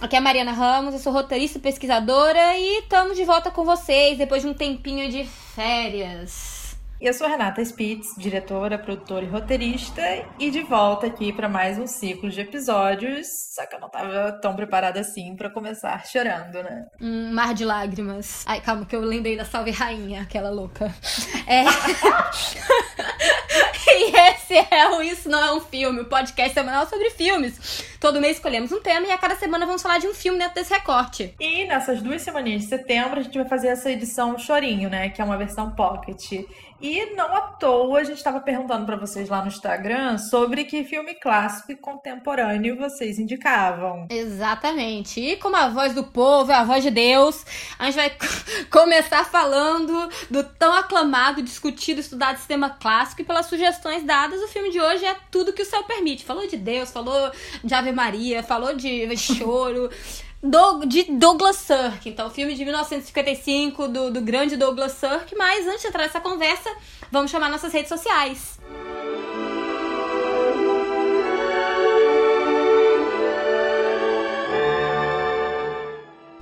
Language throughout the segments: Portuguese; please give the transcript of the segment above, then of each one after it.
Aqui é a Mariana Ramos, eu sou roteirista e pesquisadora e estamos de volta com vocês depois de um tempinho de férias. E eu sou Renata Spitz, diretora, produtora e roteirista, e de volta aqui para mais um ciclo de episódios, só que eu não tava tão preparada assim para começar chorando, né? Um mar de lágrimas. Ai, calma, que eu lembrei da Salve Rainha, aquela louca. É. e esse é o Isso Não É um Filme, o podcast semanal sobre filmes. Todo mês escolhemos um tema e a cada semana vamos falar de um filme dentro desse recorte. E nessas duas semaninhas de setembro a gente vai fazer essa edição Chorinho, né? Que é uma versão pocket. E não à toa a gente estava perguntando para vocês lá no Instagram sobre que filme clássico e contemporâneo vocês indicavam. Exatamente. E como a voz do povo é a voz de Deus, a gente vai começar falando do tão aclamado, discutido, estudado sistema clássico e pelas sugestões dadas, o filme de hoje é tudo que o céu permite. Falou de Deus, falou de Ave Maria, falou de choro. Do, de Douglas Sirk. Então, filme de 1955 do, do grande Douglas Sirk. Mas antes de entrar nessa conversa, vamos chamar nossas redes sociais.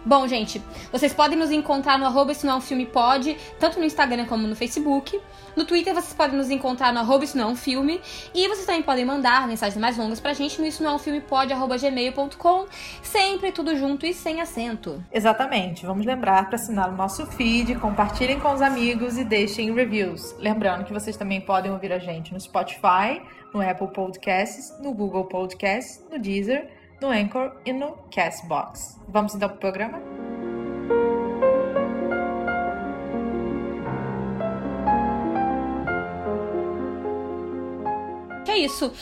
Bom, gente, vocês podem nos encontrar no arroba isso não é um filme pode, tanto no Instagram como no Facebook. No Twitter vocês podem nos encontrar no arroba isso não é um filme. E vocês também podem mandar mensagens mais longas pra gente no isso não é um filme pode, arroba gmail.com. Sempre tudo junto e sem acento. Exatamente. Vamos lembrar para assinar o nosso feed, compartilhem com os amigos e deixem reviews. Lembrando que vocês também podem ouvir a gente no Spotify, no Apple Podcasts, no Google Podcasts, no Deezer no Anchor e no Castbox. Vamos então para o programa? É isso.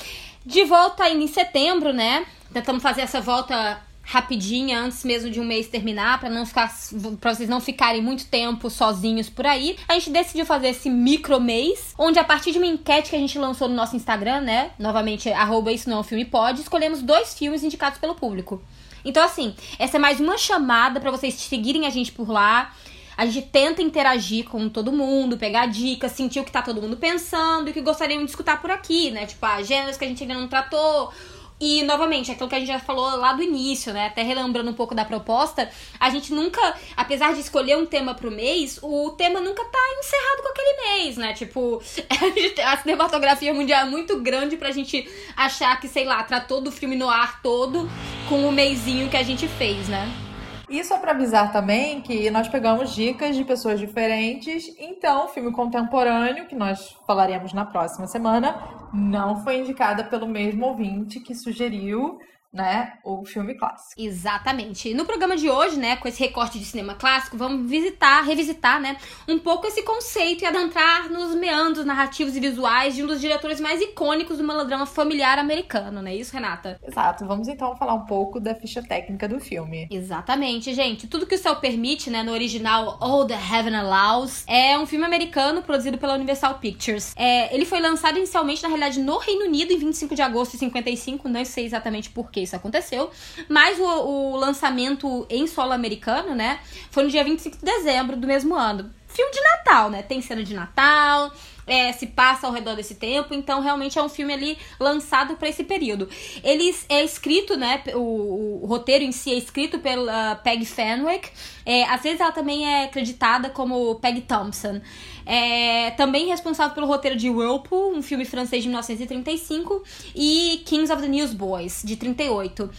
De volta em setembro, né? Tentamos fazer essa volta rapidinha antes mesmo de um mês terminar para não ficar para vocês não ficarem muito tempo sozinhos por aí. A gente decidiu fazer esse micro mês, onde a partir de uma enquete que a gente lançou no nosso Instagram, né, novamente arroba isso não é um filme pode, escolhemos dois filmes indicados pelo público. Então assim, essa é mais uma chamada para vocês seguirem a gente por lá. A gente tenta interagir com todo mundo, pegar dicas, sentir o que tá todo mundo pensando e o que gostariam de escutar por aqui, né? Tipo, ah, gêneros que a gente ainda não tratou, e, novamente, aquilo que a gente já falou lá do início, né? Até relembrando um pouco da proposta, a gente nunca, apesar de escolher um tema pro mês, o tema nunca tá encerrado com aquele mês, né? Tipo, a cinematografia mundial é muito grande pra gente achar que, sei lá, tratou do filme no ar todo com o mêsinho que a gente fez, né? Isso é para avisar também que nós pegamos dicas de pessoas diferentes, então o filme contemporâneo, que nós falaremos na próxima semana, não foi indicada pelo mesmo ouvinte que sugeriu né, o filme clássico. Exatamente. No programa de hoje, né, com esse recorte de cinema clássico, vamos visitar, revisitar, né, um pouco esse conceito e adentrar nos meandros narrativos e visuais de um dos diretores mais icônicos do melodrama familiar americano, não é isso, Renata? Exato. Vamos então falar um pouco da ficha técnica do filme. Exatamente, gente. Tudo que o céu permite, né, no original All the Heaven Allows, é um filme americano produzido pela Universal Pictures. É, ele foi lançado inicialmente, na realidade, no Reino Unido em 25 de agosto de 55, não sei exatamente porquê isso aconteceu. Mas o, o lançamento em solo americano, né, foi no dia 25 de dezembro do mesmo ano. Filme de Natal, né? Tem cena de Natal, é, se passa ao redor desse tempo, então realmente é um filme ali lançado para esse período. Ele é escrito, né? O, o, roteiro em si é escrito pela Peg Fenwick. É, às vezes ela também é acreditada como Peg Thompson. É também responsável pelo roteiro de Whirlpool, um filme francês de 1935, e Kings of the Newsboys, de 38.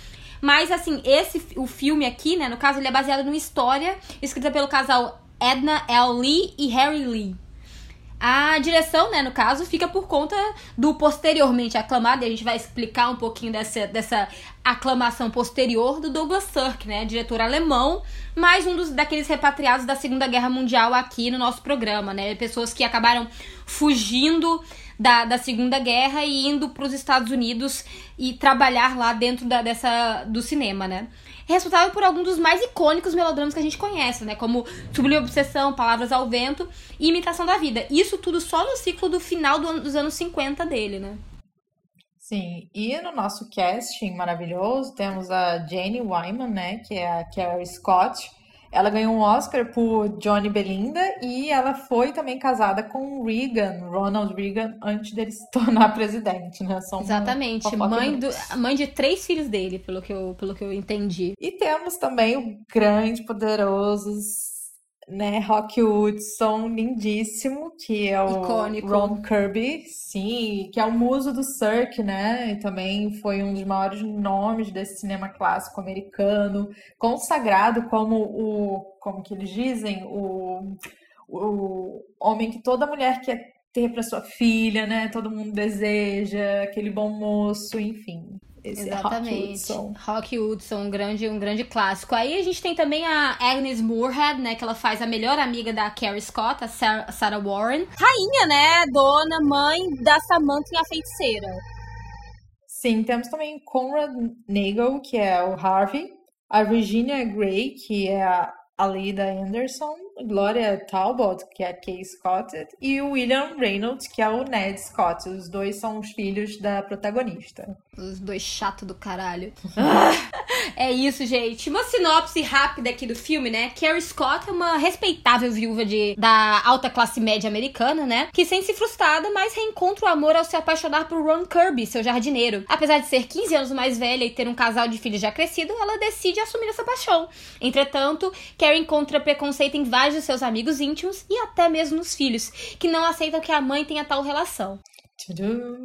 Mas, assim, esse o filme aqui, né, no caso, ele é baseado numa história escrita pelo casal Edna L. Lee e Harry Lee. A direção, né, no caso, fica por conta do posteriormente aclamado, e a gente vai explicar um pouquinho dessa, dessa aclamação posterior do Douglas Sirk, né, diretor alemão, mais um dos daqueles repatriados da Segunda Guerra Mundial aqui no nosso programa, né, pessoas que acabaram fugindo da, da Segunda Guerra e indo para os Estados Unidos e trabalhar lá dentro da, dessa do cinema, né. Responsável por alguns dos mais icônicos melodramas que a gente conhece, né? Como Sublime Obsessão, Palavras ao Vento e Imitação da Vida. Isso tudo só no ciclo do final do dos anos 50 dele, né? Sim, e no nosso casting maravilhoso temos a Jane Wyman, né, que é a Carrie Scott, ela ganhou um Oscar por Johnny Belinda e ela foi também casada com Reagan, Ronald Reagan, antes dele se tornar presidente, né? São Exatamente, mãe, do, mãe de três filhos dele, pelo que, eu, pelo que eu entendi. E temos também o grande, poderoso né, Rock Hudson, lindíssimo, que é o Icônico. Ron Kirby, sim, que é o muso do Cirque, né, e também foi um dos maiores nomes desse cinema clássico americano, consagrado como o, como que eles dizem, o, o homem que toda mulher quer ter para sua filha, né, todo mundo deseja, aquele bom moço, enfim. Esse Exatamente. Rock Hudson. Rock Hudson, um grande, um grande clássico. Aí a gente tem também a Agnes Moorehead, né? Que ela faz a melhor amiga da Carrie Scott, a Sarah, Sarah Warren. Rainha, né? Dona, mãe da Samantha e a feiticeira. Sim, temos também Conrad Nagel, que é o Harvey. A Virginia Gray, que é a Alida Anderson, Gloria Talbot, que é a Kay Scott, e o William Reynolds, que é o Ned Scott. Os dois são os filhos da protagonista. Os dois chato do caralho. é isso, gente. Uma sinopse rápida aqui do filme, né? Carrie Scott é uma respeitável viúva de, da alta classe média americana, né? Que sente-se frustrada, mas reencontra o amor ao se apaixonar por Ron Kirby, seu jardineiro. Apesar de ser 15 anos mais velha e ter um casal de filhos já crescido, ela decide assumir essa paixão. Entretanto, Carrie encontra preconceito em vários de seus amigos íntimos e até mesmo nos filhos, que não aceitam que a mãe tenha tal relação.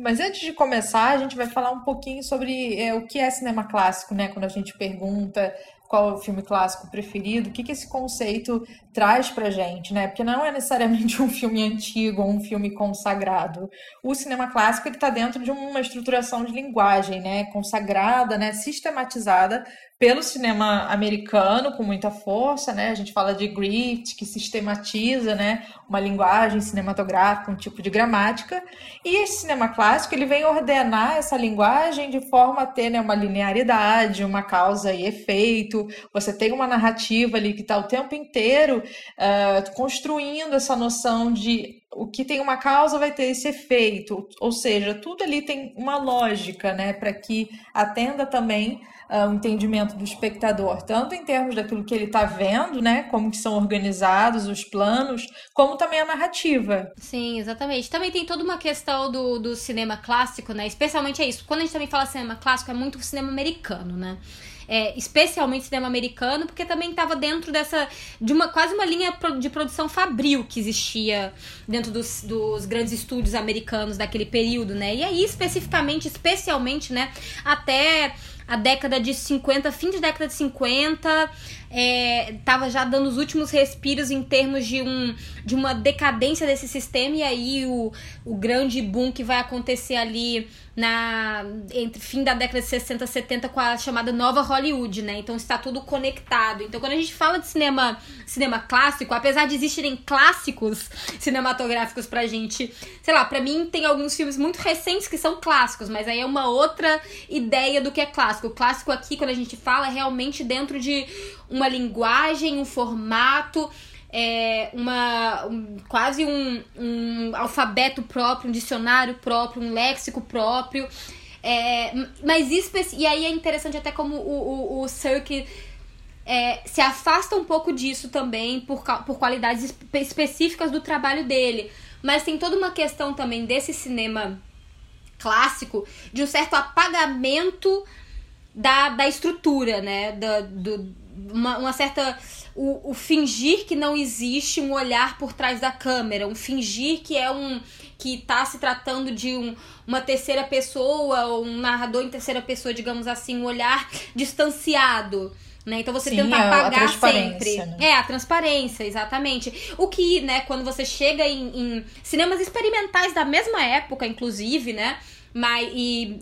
Mas antes de começar, a gente vai falar um pouquinho sobre é, o que é cinema clássico, né? Quando a gente pergunta qual é o filme clássico preferido, o que, que esse conceito traz pra gente, né? Porque não é necessariamente um filme antigo ou um filme consagrado. O cinema clássico ele está dentro de uma estruturação de linguagem, né? Consagrada, né? Sistematizada pelo cinema americano com muita força, né? A gente fala de Griffith, que sistematiza, né, uma linguagem cinematográfica, um tipo de gramática, e esse cinema clássico ele vem ordenar essa linguagem de forma a ter né, uma linearidade, uma causa e efeito. Você tem uma narrativa ali que está o tempo inteiro uh, construindo essa noção de o que tem uma causa vai ter esse efeito, ou seja, tudo ali tem uma lógica, né, para que atenda também uh, o entendimento do espectador, tanto em termos daquilo que ele está vendo, né, como que são organizados os planos, como também a narrativa. Sim, exatamente. Também tem toda uma questão do, do cinema clássico, né, especialmente é isso. Quando a gente também fala cinema clássico, é muito cinema americano, né? É, especialmente cinema americano, porque também estava dentro dessa. de uma quase uma linha de produção fabril que existia dentro dos, dos grandes estúdios americanos daquele período, né? E aí, especificamente, especialmente, né, até a década de 50, fim de década de 50, é, tava já dando os últimos respiros em termos de, um, de uma decadência desse sistema, e aí o, o grande boom que vai acontecer ali na entre fim da década de 60 70 com a chamada nova Hollywood, né? Então está tudo conectado. Então quando a gente fala de cinema cinema clássico, apesar de existirem clássicos cinematográficos pra gente, sei lá, para mim tem alguns filmes muito recentes que são clássicos, mas aí é uma outra ideia do que é clássico. O clássico aqui quando a gente fala é realmente dentro de uma linguagem, um formato, é, uma, um, quase um, um alfabeto próprio, um dicionário próprio, um léxico próprio. É, mas e aí é interessante até como o, o, o Cirque é, se afasta um pouco disso também por, por qualidades espe específicas do trabalho dele. Mas tem toda uma questão também desse cinema clássico de um certo apagamento da, da estrutura, né? Do, uma, uma certa. O, o, fingir que não existe um olhar por trás da câmera, um fingir que é um. que tá se tratando de um, uma terceira pessoa, ou um narrador em terceira pessoa, digamos assim, um olhar distanciado. Né? Então você Sim, tenta é apagar sempre. Né? É, a transparência, exatamente. O que, né, quando você chega em, em cinemas experimentais da mesma época, inclusive, né? Mas e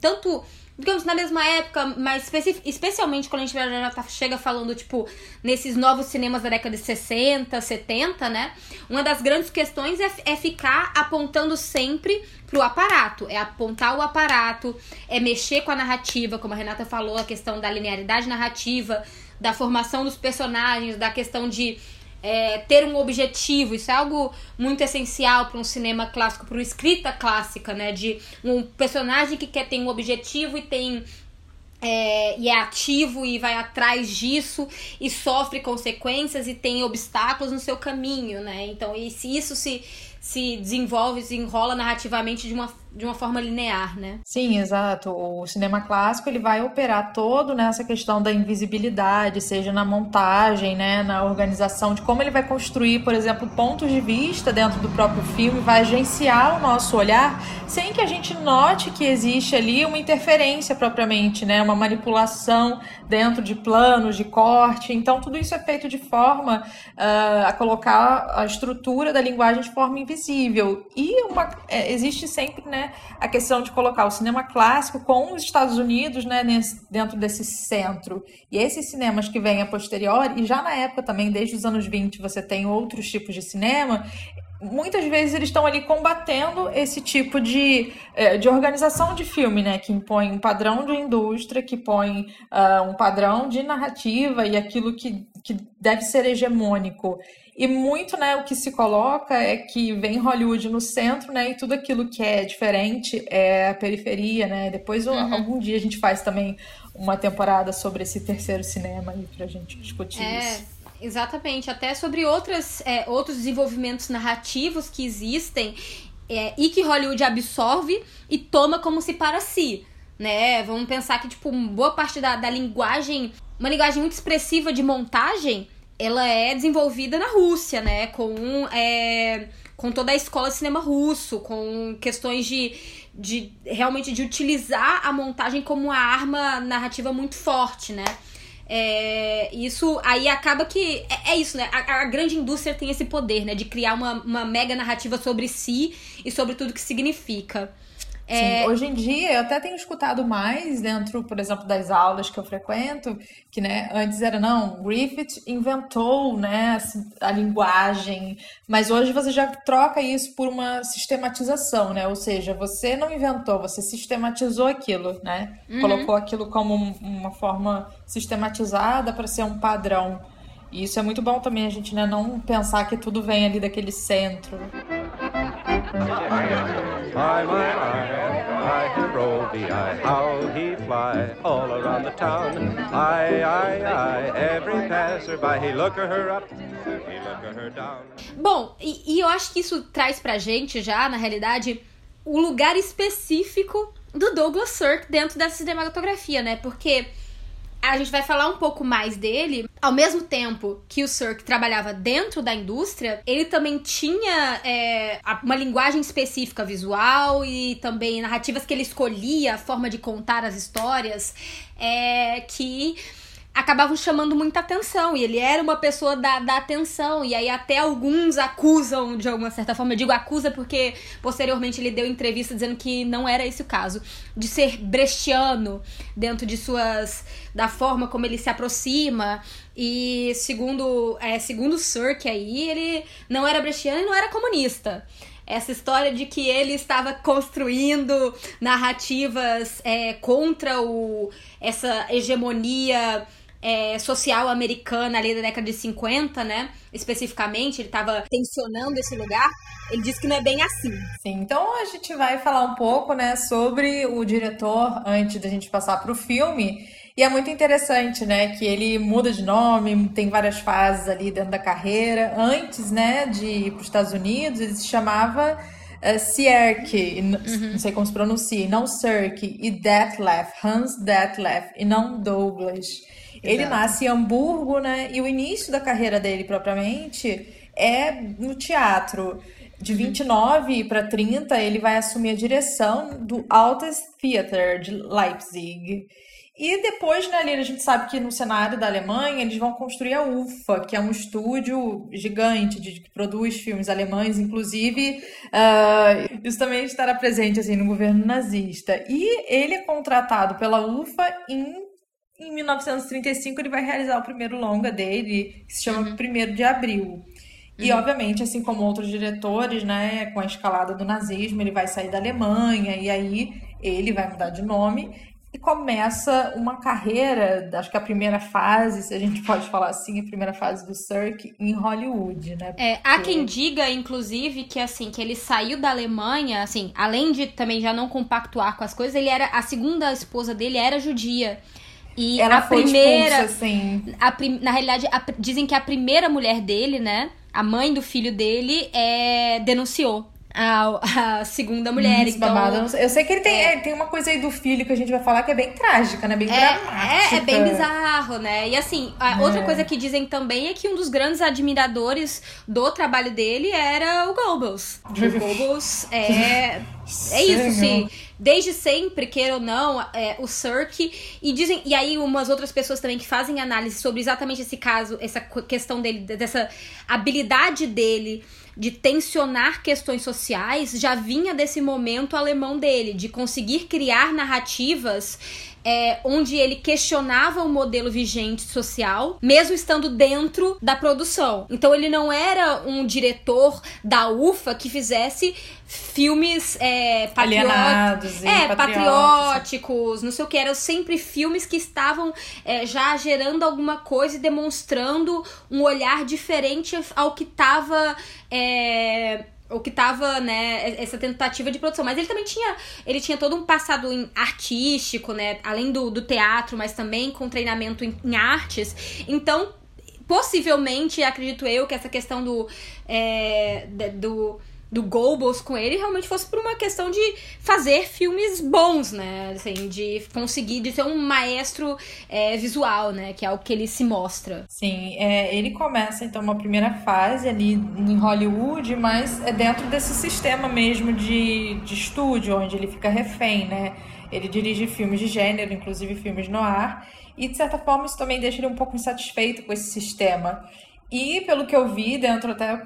tanto digamos, na mesma época, mas especialmente quando a gente já tá, chega falando, tipo, nesses novos cinemas da década de 60, 70, né? Uma das grandes questões é, é ficar apontando sempre pro aparato. É apontar o aparato, é mexer com a narrativa, como a Renata falou, a questão da linearidade narrativa, da formação dos personagens, da questão de é, ter um objetivo. Isso é algo muito essencial para um cinema clássico, para uma escrita clássica, né? De um personagem que quer ter um objetivo e tem é, e é ativo e vai atrás disso e sofre consequências e tem obstáculos no seu caminho, né? Então, e se isso se se desenvolve, se enrola narrativamente de uma, de uma forma linear, né? Sim, exato. O cinema clássico ele vai operar todo nessa questão da invisibilidade, seja na montagem, né, na organização de como ele vai construir, por exemplo, pontos de vista dentro do próprio filme, vai agenciar o nosso olhar sem que a gente note que existe ali uma interferência propriamente, né, uma manipulação dentro de planos, de corte. Então tudo isso é feito de forma uh, a colocar a estrutura da linguagem de forma invisível. E uma, é, existe sempre né, a questão de colocar o cinema clássico com os Estados Unidos né, nesse, dentro desse centro. E esses cinemas que vêm a posteriori, e já na época também, desde os anos 20, você tem outros tipos de cinema, muitas vezes eles estão ali combatendo esse tipo de, é, de organização de filme, né? Que impõe um padrão de indústria, que põe uh, um padrão de narrativa e aquilo que, que deve ser hegemônico. E muito, né, o que se coloca é que vem Hollywood no centro, né, e tudo aquilo que é diferente é a periferia, né. Depois, uhum. algum dia a gente faz também uma temporada sobre esse terceiro cinema aí pra gente discutir é, isso. Exatamente, até sobre outras, é, outros desenvolvimentos narrativos que existem é, e que Hollywood absorve e toma como se para si, né? Vamos pensar que, tipo, boa parte da, da linguagem, uma linguagem muito expressiva de montagem ela é desenvolvida na Rússia, né? Com, é, com toda a escola de cinema russo, com questões de, de realmente de utilizar a montagem como uma arma narrativa muito forte, né? É, isso aí acaba que. É, é isso, né? A, a, grande indústria tem esse poder, né? De criar uma, uma mega narrativa sobre si e sobre tudo que significa. É... Sim, hoje em dia eu até tenho escutado mais dentro, por exemplo, das aulas que eu frequento, que né, antes era não, Griffith inventou né, a linguagem, mas hoje você já troca isso por uma sistematização, né? Ou seja, você não inventou, você sistematizou aquilo, né? Uhum. Colocou aquilo como uma forma sistematizada para ser um padrão. E isso é muito bom também a gente né, não pensar que tudo vem ali daquele centro. My, my, my, hero be I, how he fly all around the town. I, I, I, every passerby, he look her up. Bom, e, e eu acho que isso traz pra gente já, na realidade, o lugar específico do Douglas Sirk dentro dessa cinematografia, né? Porque a gente vai falar um pouco mais dele. Ao mesmo tempo que o Sirk trabalhava dentro da indústria, ele também tinha é, uma linguagem específica visual e também narrativas que ele escolhia, a forma de contar as histórias, é, que acabavam chamando muita atenção. E ele era uma pessoa da, da atenção. E aí até alguns acusam, de alguma certa forma, eu digo acusa porque posteriormente ele deu entrevista dizendo que não era esse o caso, de ser brechiano dentro de suas. da forma como ele se aproxima. E segundo, é, segundo Sirk aí, ele não era brechiano e não era comunista essa história de que ele estava construindo narrativas é, contra o, essa hegemonia é, social americana ali da década de 50, né? Especificamente, ele estava tensionando esse lugar. Ele disse que não é bem assim. Sim, então a gente vai falar um pouco, né, sobre o diretor antes da gente passar para o filme. E é muito interessante, né, que ele muda de nome, tem várias fases ali dentro da carreira. Antes, né, de ir para os Estados Unidos, ele se chamava uh, Sierke, uhum. não sei como se pronuncia, não Sirk, e Detlef, Hans Detlef, e não Douglas. Ele nasce em Hamburgo, né? E o início da carreira dele, propriamente, é no teatro. De 29 para 30, ele vai assumir a direção do Altes Theater de Leipzig. E depois, né, ali a gente sabe que no cenário da Alemanha eles vão construir a UFA, que é um estúdio gigante de, que produz filmes alemães, inclusive uh, isso também estará presente assim no governo nazista. E ele é contratado pela UFA em em 1935 ele vai realizar o primeiro longa dele, que se chama uhum. Primeiro de Abril. E, uhum. obviamente, assim como outros diretores, né, com a escalada do nazismo, ele vai sair da Alemanha e aí ele vai mudar de nome e começa uma carreira, acho que a primeira fase, se a gente pode falar assim, a primeira fase do Cirque em Hollywood, né? Porque... É, há quem diga, inclusive, que assim, que ele saiu da Alemanha, assim, além de também já não compactuar com as coisas, ele era a segunda esposa dele era judia. E Ela a foi primeira, expulsa, assim. a na realidade, a, dizem que a primeira mulher dele, né, a mãe do filho dele, é, denunciou a, a segunda mulher. Isso, então. Eu sei que ele tem, é, tem uma coisa aí do filho que a gente vai falar que é bem trágica, né? Bem é, dramática. É, é bem bizarro, né? E assim, é. outra coisa que dizem também é que um dos grandes admiradores do trabalho dele era o Goebbels. O Goebbels é. É isso, sim. Desde sempre, queira ou não, é, o Cirque. E dizem. E aí, umas outras pessoas também que fazem análise sobre exatamente esse caso, essa questão dele, dessa habilidade dele de tensionar questões sociais já vinha desse momento alemão dele, de conseguir criar narrativas é, onde ele questionava o modelo vigente social, mesmo estando dentro da produção. Então ele não era um diretor da UFA que fizesse filmes é, patrióticos, é, patrióticos, não sei o que, eram sempre filmes que estavam é, já gerando alguma coisa e demonstrando um olhar diferente ao que estava é, o que tava, né, essa tentativa de produção. Mas ele também tinha, ele tinha todo um passado artístico, né, além do, do teatro, mas também com treinamento em, em artes. Então, possivelmente, acredito eu, que essa questão do, é, do do Goebbels com ele realmente fosse por uma questão de fazer filmes bons, né? Assim, de conseguir, de ser um maestro é, visual, né? Que é o que ele se mostra. Sim, é, ele começa então uma primeira fase ali em Hollywood, mas é dentro desse sistema mesmo de, de estúdio, onde ele fica refém, né? Ele dirige filmes de gênero, inclusive filmes no ar, e de certa forma isso também deixa ele um pouco insatisfeito com esse sistema. E pelo que eu vi, dentro até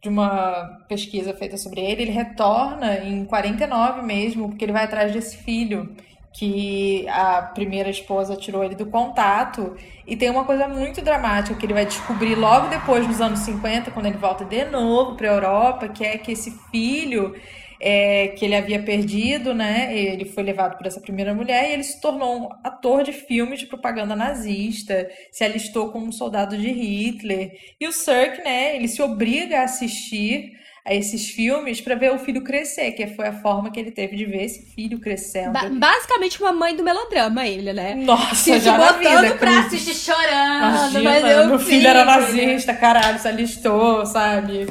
de uma pesquisa feita sobre ele, ele retorna em 49 mesmo, porque ele vai atrás desse filho que a primeira esposa tirou ele do contato. E tem uma coisa muito dramática que ele vai descobrir logo depois, nos anos 50, quando ele volta de novo para a Europa, que é que esse filho é, que ele havia perdido, né? Ele foi levado por essa primeira mulher e ele se tornou um ator de filmes de propaganda nazista, se alistou como um soldado de Hitler. E o Cirque, né? Ele se obriga a assistir a esses filmes para ver o filho crescer, que foi a forma que ele teve de ver esse filho crescendo. Ba basicamente uma mãe do melodrama, ele, né? Nossa, se já botando na vida, pra assistir chorando. Imagina, mas eu meu filho era nazista, caralho, se alistou, sabe?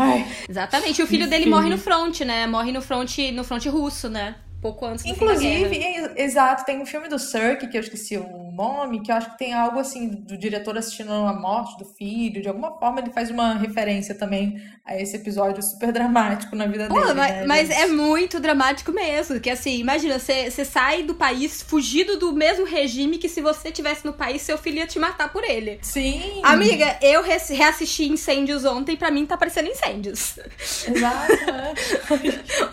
Ai. Exatamente. E o filho dele morre no front, né? Morre no front, no front russo, né? pouco antes do Inclusive, exato, tem um filme do Cirque, que eu esqueci o nome, que eu acho que tem algo assim do diretor assistindo a morte do filho, de alguma forma ele faz uma referência também a esse episódio super dramático na vida Pô, dele. Mas, né, mas é muito dramático mesmo, que assim, imagina, você sai do país fugido do mesmo regime que se você tivesse no país, seu filho ia te matar por ele. Sim. Amiga, eu reassisti Incêndios ontem, pra mim tá parecendo Incêndios. Exato,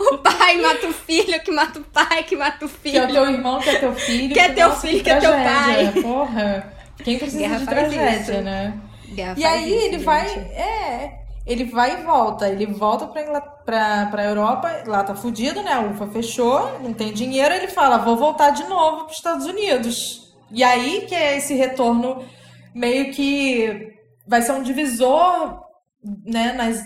o pai mata o filho, que mata o pai, que mata o filho. Que é o teu irmão, que é teu filho. Que é teu filho, que é teu pai. Porra. Quem precisa Guerra de tragédia, isso. né? Guerra e aí isso, ele gente. vai. É. Ele vai e volta. Ele volta pra, Ingl... pra, pra Europa, lá tá fudido, né? A UFA fechou, não tem dinheiro. Ele fala: vou voltar de novo pros Estados Unidos. E aí que é esse retorno meio que vai ser um divisor, né? Nas,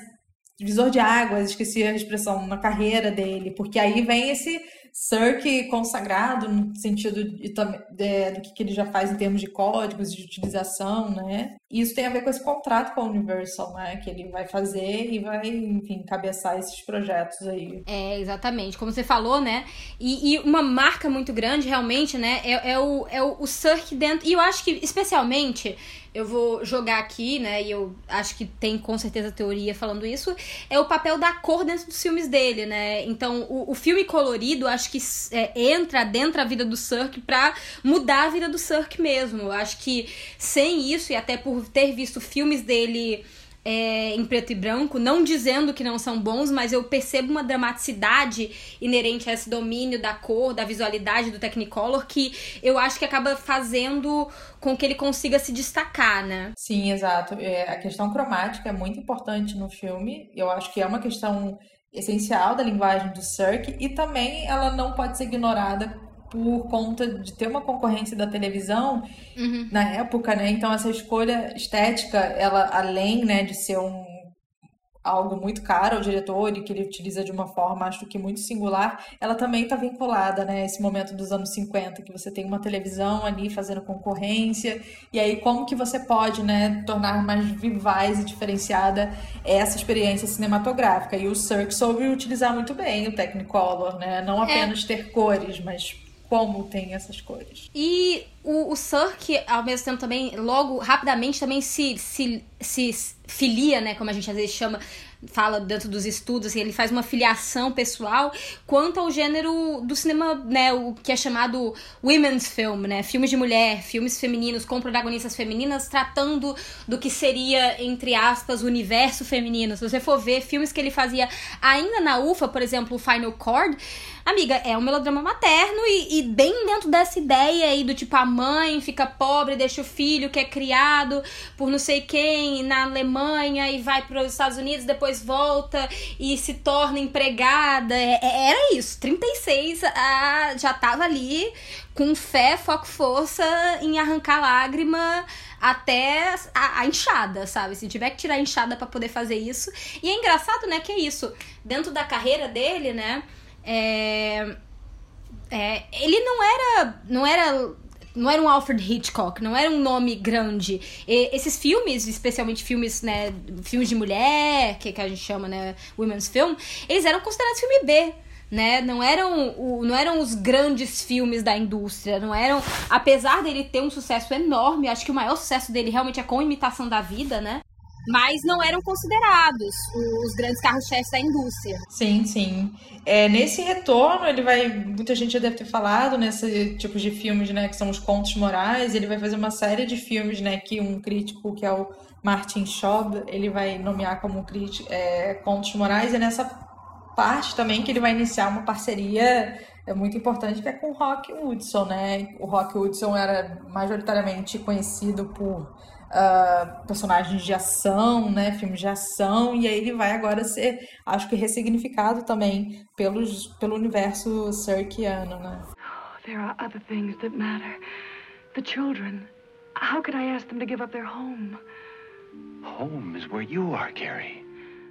divisor de águas, esqueci a expressão, na carreira dele. Porque aí vem esse Cirque consagrado no sentido de, de, do que, ele já faz em termos de códigos de utilização, né? E isso tem a ver com esse contrato com a Universal, né? Que ele vai fazer e vai, enfim, cabeçar esses projetos aí. É, exatamente. Como você falou, né? E, e uma marca muito grande, realmente, né? É, é o, é o, o Cirque dentro. E eu acho que, especialmente, eu vou jogar aqui, né? E eu acho que tem com certeza teoria falando isso. É o papel da cor dentro dos filmes dele, né? Então, o, o filme colorido, acho que é, entra dentro da vida do Cirque pra mudar a vida do Cirque mesmo. Acho que sem isso, e até por ter visto filmes dele é, em preto e branco, não dizendo que não são bons, mas eu percebo uma dramaticidade inerente a esse domínio da cor, da visualidade do Technicolor, que eu acho que acaba fazendo com que ele consiga se destacar, né? Sim, exato. É, a questão cromática é muito importante no filme. Eu acho que é uma questão essencial da linguagem do Cirque e também ela não pode ser ignorada por conta de ter uma concorrência da televisão uhum. na época, né? Então essa escolha estética, ela além, né, de ser um algo muito caro ao diretor e que ele utiliza de uma forma, acho que muito singular, ela também está vinculada, né, esse momento dos anos 50, que você tem uma televisão ali fazendo concorrência, e aí como que você pode, né, tornar mais vivaz e diferenciada essa experiência cinematográfica. E o Cirque soube utilizar muito bem o Technicolor, né, não é. apenas é. ter cores, mas como tem essas cores. E o, o Cirque, ao mesmo tempo, também, logo, rapidamente, também se, se, se filia, né? Como a gente às vezes chama, fala dentro dos estudos, assim, ele faz uma filiação pessoal quanto ao gênero do cinema, né? O que é chamado women's film, né? Filmes de mulher, filmes femininos com protagonistas femininas, tratando do que seria, entre aspas, o universo feminino. Se você for ver filmes que ele fazia ainda na UFA, por exemplo, o Final Chord Amiga, é um melodrama materno e, e, bem dentro dessa ideia aí do tipo a mãe fica pobre, deixa o filho que é criado por não sei quem na Alemanha e vai para os Estados Unidos, depois volta e se torna empregada. É, é, era isso. 36 a, já tava ali com fé, foco, força em arrancar lágrima até a, a, enxada, sabe? Se tiver que tirar a enxada para poder fazer isso. E é engraçado, né, que é isso. Dentro da carreira dele, né? É, é, ele não era, não era não era um Alfred Hitchcock, não era um nome grande. E esses filmes, especialmente filmes, né, filmes de mulher, que, que a gente chama, né, women's film, eles eram considerados filme B, né? Não eram, o, não eram os grandes filmes da indústria, não eram, apesar dele ter um sucesso enorme, acho que o maior sucesso dele realmente é com Imitação da Vida, né? Mas não eram considerados os grandes carros-chefes da indústria. Sim, sim. É, nesse retorno, ele vai. Muita gente já deve ter falado nesse tipo de filmes, né? Que são os contos morais. Ele vai fazer uma série de filmes, né? Que um crítico, que é o Martin Schaub, ele vai nomear como crítico, é, contos morais. E nessa parte também que ele vai iniciar uma parceria é muito importante que é com o Rock Hudson, né? O Rock Hudson era majoritariamente conhecido por uh, personagens de ação, né, filmes de ação, e aí ele vai agora ser, acho que ressignificado também pelos, pelo universo cirquiano, né. Oh, there are other things that matter. The children. How could I ask them to give up their home? Home is where you are, Carrie.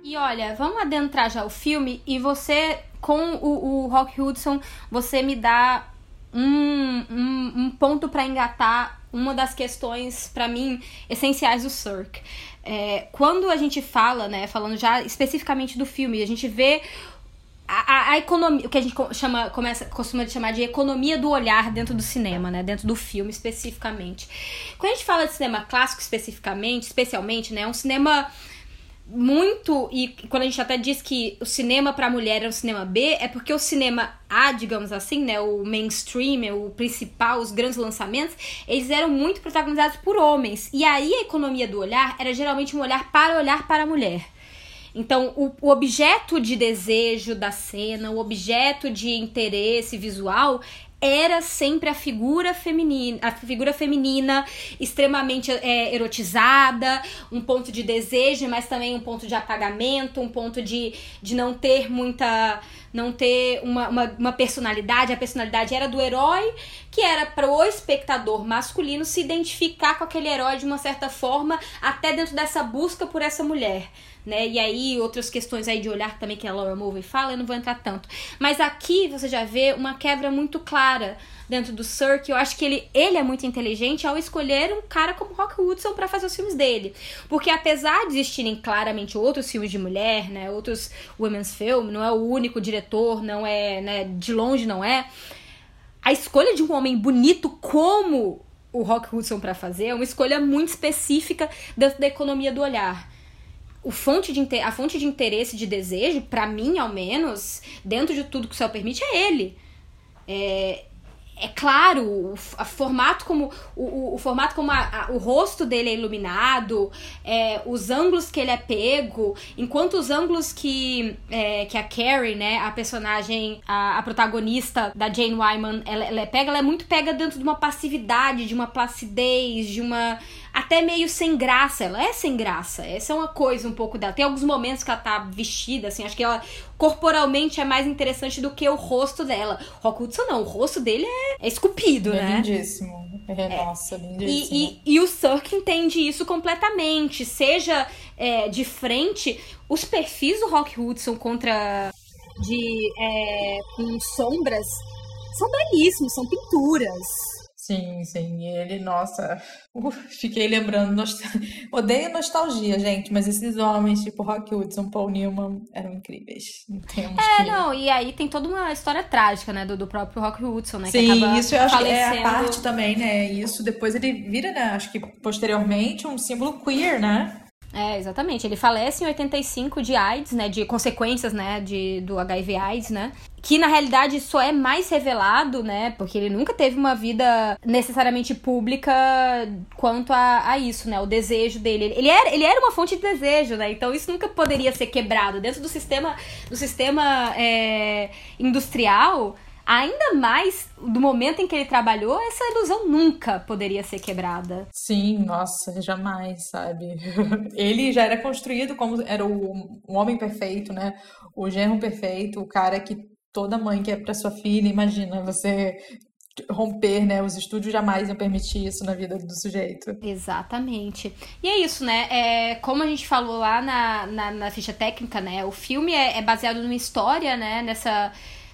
E olha, vamos adentrar já o filme e você, com o, o Rock Hudson, você me dá um, um, um ponto para engatar uma das questões, para mim, essenciais do Cirque. É, quando a gente fala, né, falando já especificamente do filme, a gente vê a, a, a, economia, o que a gente chama, começa, costuma chamar de economia do olhar dentro do cinema, né? Dentro do filme especificamente. Quando a gente fala de cinema clássico especificamente, especialmente, né? Um cinema muito e quando a gente até diz que o cinema para mulher é o cinema B, é porque o cinema A, digamos assim, né, o mainstream, o principal, os grandes lançamentos, eles eram muito protagonizados por homens. E aí a economia do olhar era geralmente um olhar para olhar para a mulher. Então, o, o, objeto de desejo da cena, o objeto de interesse visual era sempre a figura feminina, a figura feminina extremamente é, erotizada, um ponto de desejo, mas também um ponto de apagamento, um ponto de, de não ter muita. não ter uma, uma, uma personalidade. A personalidade era do herói, que era para o espectador masculino se identificar com aquele herói de uma certa forma, até dentro dessa busca por essa mulher né? E aí outras questões aí de olhar também que a Laura Mulvey fala, eu não vou entrar tanto. Mas aqui você já vê uma quebra muito clara dentro do Sir, que eu acho que ele, ele é muito inteligente ao escolher um cara como Rock Hudson para fazer os filmes dele. Porque apesar de existirem claramente outros filmes de mulher, né, outros women's film, não é o único diretor, não é, né, de longe não é. A escolha de um homem bonito como o Rock Hudson para fazer é uma escolha muito específica dentro da economia do olhar o fonte de, a fonte de interesse, de desejo, para mim, ao menos, dentro de tudo que o céu permite, é ele. É, é claro, o, a formato como o, o, formato como a, a, o rosto dele é iluminado, é, os ângulos que ele é pego, enquanto os ângulos que, é, que a Carrie, né, a personagem, a, a protagonista da Jane Wyman, ela, ela é pega, ela é muito pega dentro de uma passividade, de uma placidez, de uma até meio sem graça. Ela é sem graça. Essa é uma coisa um pouco dela. Tem alguns momentos que ela tá vestida, assim, acho que ela corporalmente é mais interessante do que o rosto dela. Rock Hudson não, o rosto dele é, é esculpido, é né? Lindíssimo. É, é. Nossa, lindíssimo. E, e, e, o Surk entende isso completamente. Seja é, de frente, os perfis do Rock Hudson contra. de. É, com sombras são belíssimos, são pinturas. Sim, sim. E ele, nossa, uh, fiquei lembrando. Nost... Odeio nostalgia, gente, mas esses homens, tipo Rock Hudson, Paul Newman, eram incríveis. é, que... não, e aí tem toda uma história trágica, né, do, do próprio Rock Hudson, né? Sim, isso eu acho que é a parte também, né? Isso depois ele vira, né? Acho que posteriormente um símbolo queer, né? É, exatamente. Ele falece em 85 de AIDS, né? De consequências, né? De, do HIV AIDS, né? Que na realidade só é mais revelado, né? Porque ele nunca teve uma vida necessariamente pública quanto a, a isso, né? O desejo dele. Ele era, ele era uma fonte de desejo, né? Então isso nunca poderia ser quebrado. Dentro do sistema, do sistema é, industrial ainda mais do momento em que ele trabalhou, essa ilusão nunca poderia ser quebrada. Sim, nossa, jamais, sabe? ele já era construído como era o, um homem perfeito, né? O genro perfeito, o cara que toda mãe quer para sua filha, imagina você romper, né? Os estúdios jamais iam permitir isso na vida do sujeito. Exatamente. E é isso, né? É, como a gente falou lá na, na, na ficha técnica, né? O filme é, é baseado numa história, né? Nessa